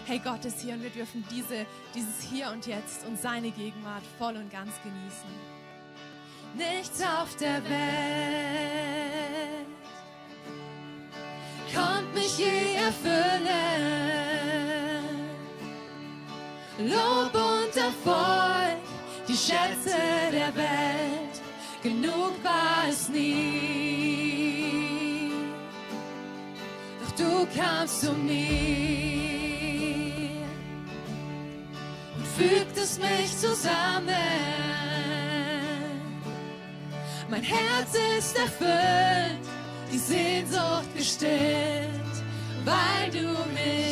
Speaker 5: Hey, Gott ist hier und wir dürfen diese, dieses Hier und Jetzt und seine Gegenwart voll und ganz genießen. Nichts auf der Welt kommt mich je erfüllen. Lob und Erfolg, die Schätze der Welt, genug war es nie. Doch du kamst zu mir und fügtest mich zusammen. Mein Herz ist erfüllt, die Sehnsucht gestillt, weil du mich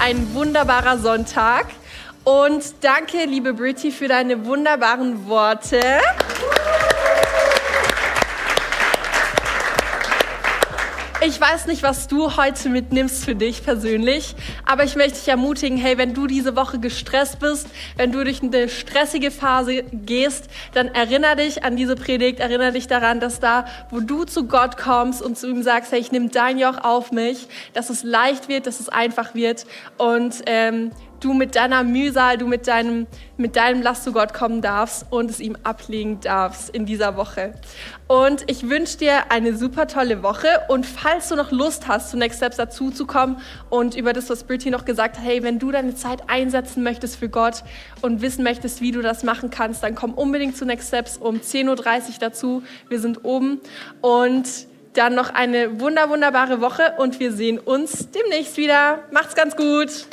Speaker 6: ein wunderbarer Sonntag. Und danke, liebe Britty, für deine wunderbaren Worte. Ich weiß nicht, was du heute mitnimmst für dich persönlich, aber ich möchte dich ermutigen, hey, wenn du diese Woche gestresst bist, wenn du durch eine stressige Phase gehst, dann erinnere dich an diese Predigt, erinnere dich daran, dass da, wo du zu Gott kommst und zu ihm sagst, hey, ich nehme dein Joch auf mich, dass es leicht wird, dass es einfach wird. Und ähm, du mit deiner Mühsal, du mit deinem, mit deinem Last zu Gott kommen darfst und es ihm ablegen darfst in dieser Woche. Und ich wünsche dir eine super tolle Woche und falls du noch Lust hast, zu Next Steps dazu zu kommen und über das, was Brittany noch gesagt hat, hey, wenn du deine Zeit einsetzen möchtest für Gott und wissen möchtest, wie du das machen kannst, dann komm unbedingt zu Next Steps um 10.30 Uhr dazu. Wir sind oben und dann noch eine wunder, wunderbare Woche und wir sehen uns demnächst wieder. Macht's ganz gut.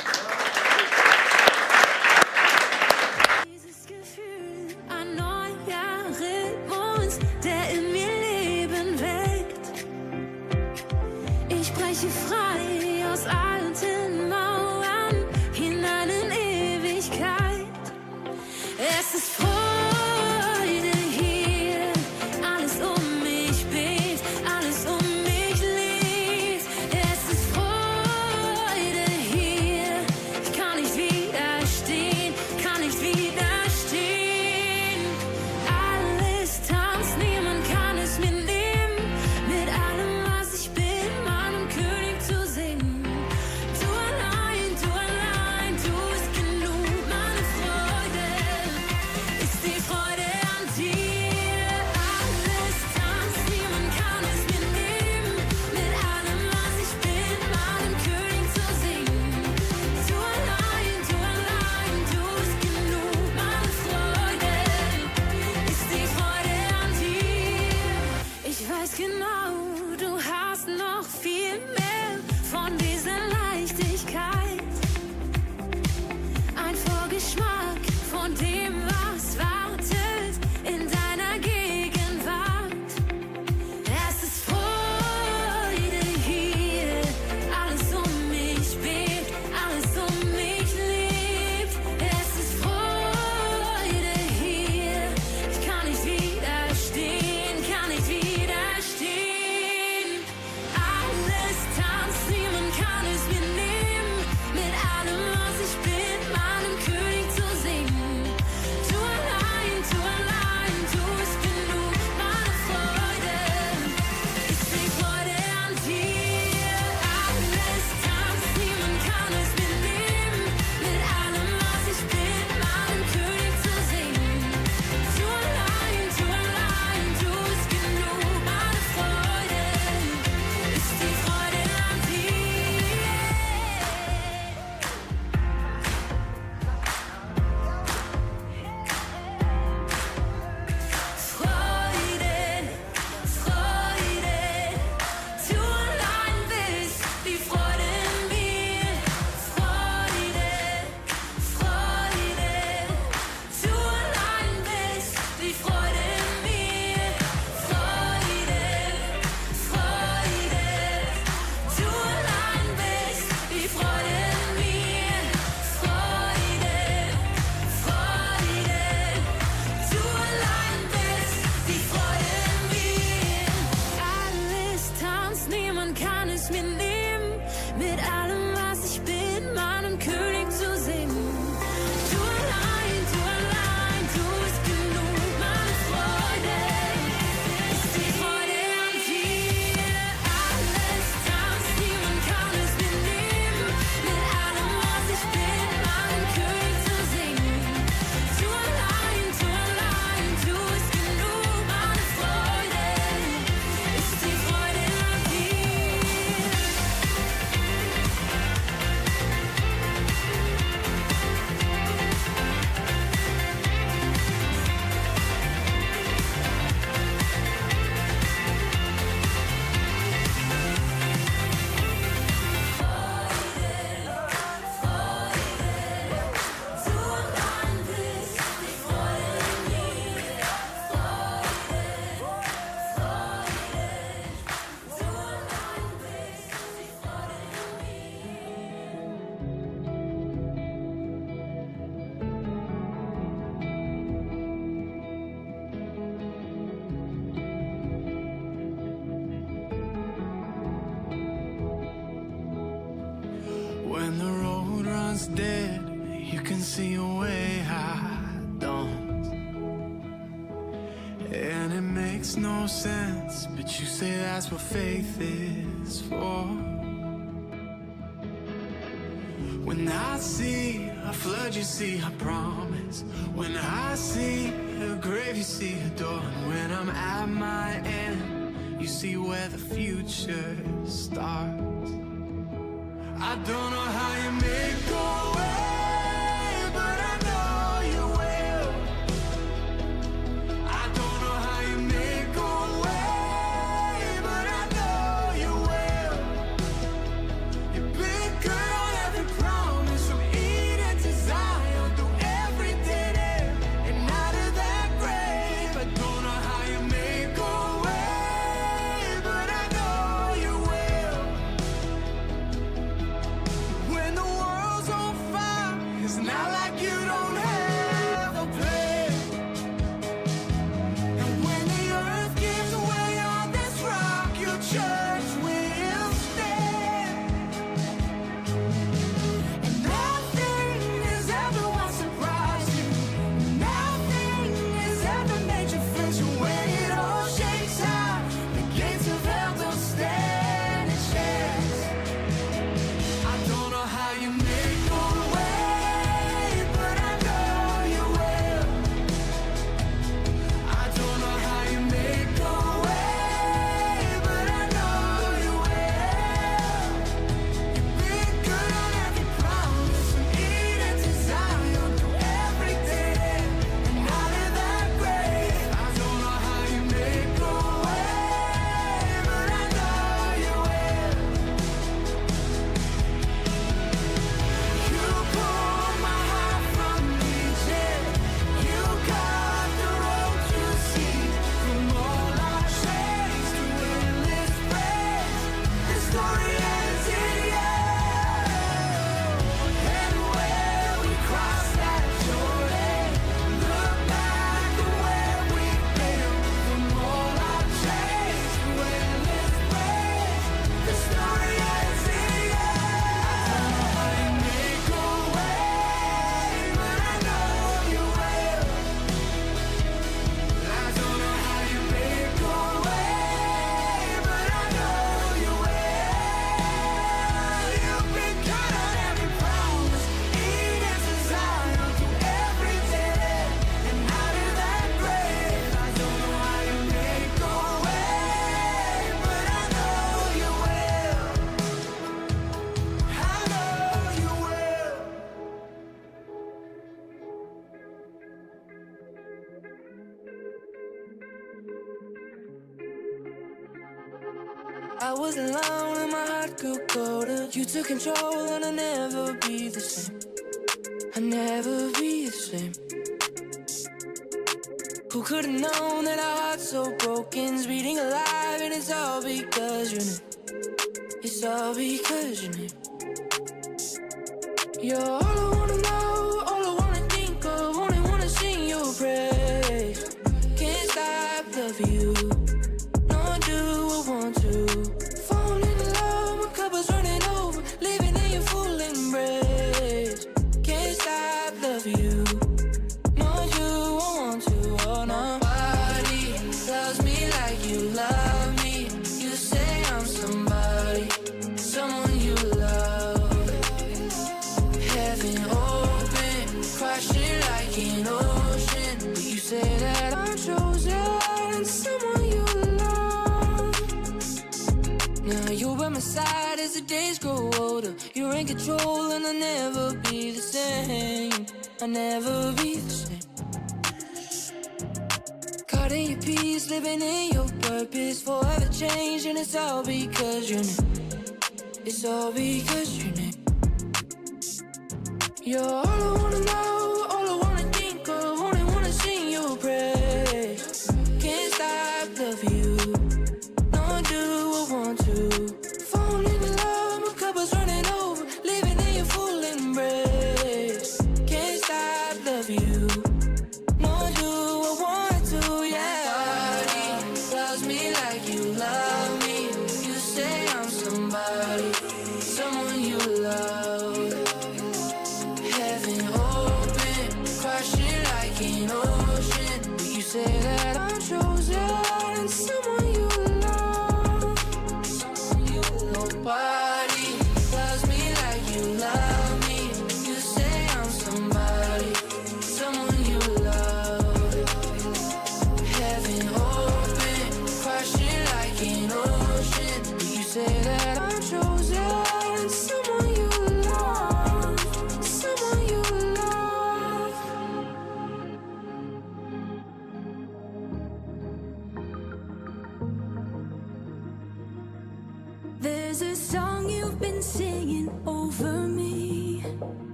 Speaker 3: you see, I promise. When I see a grave, you see a door And when I'm at my end, you see where the
Speaker 10: future's was alone and my heart grew colder. You took control and I'll never be the same. I'll never be the same. Who could have known that our hearts so broken's beating alive and it's all because you. It's all because you. You're all I never reached it. Caught in your peace, living in your purpose. Forever change, and it's all because you're new. It's all because you're new. You're all I wanna know, all I wanna think of, only wanna sing your prayer.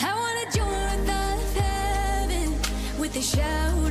Speaker 10: I
Speaker 11: wanna join the heaven with a shout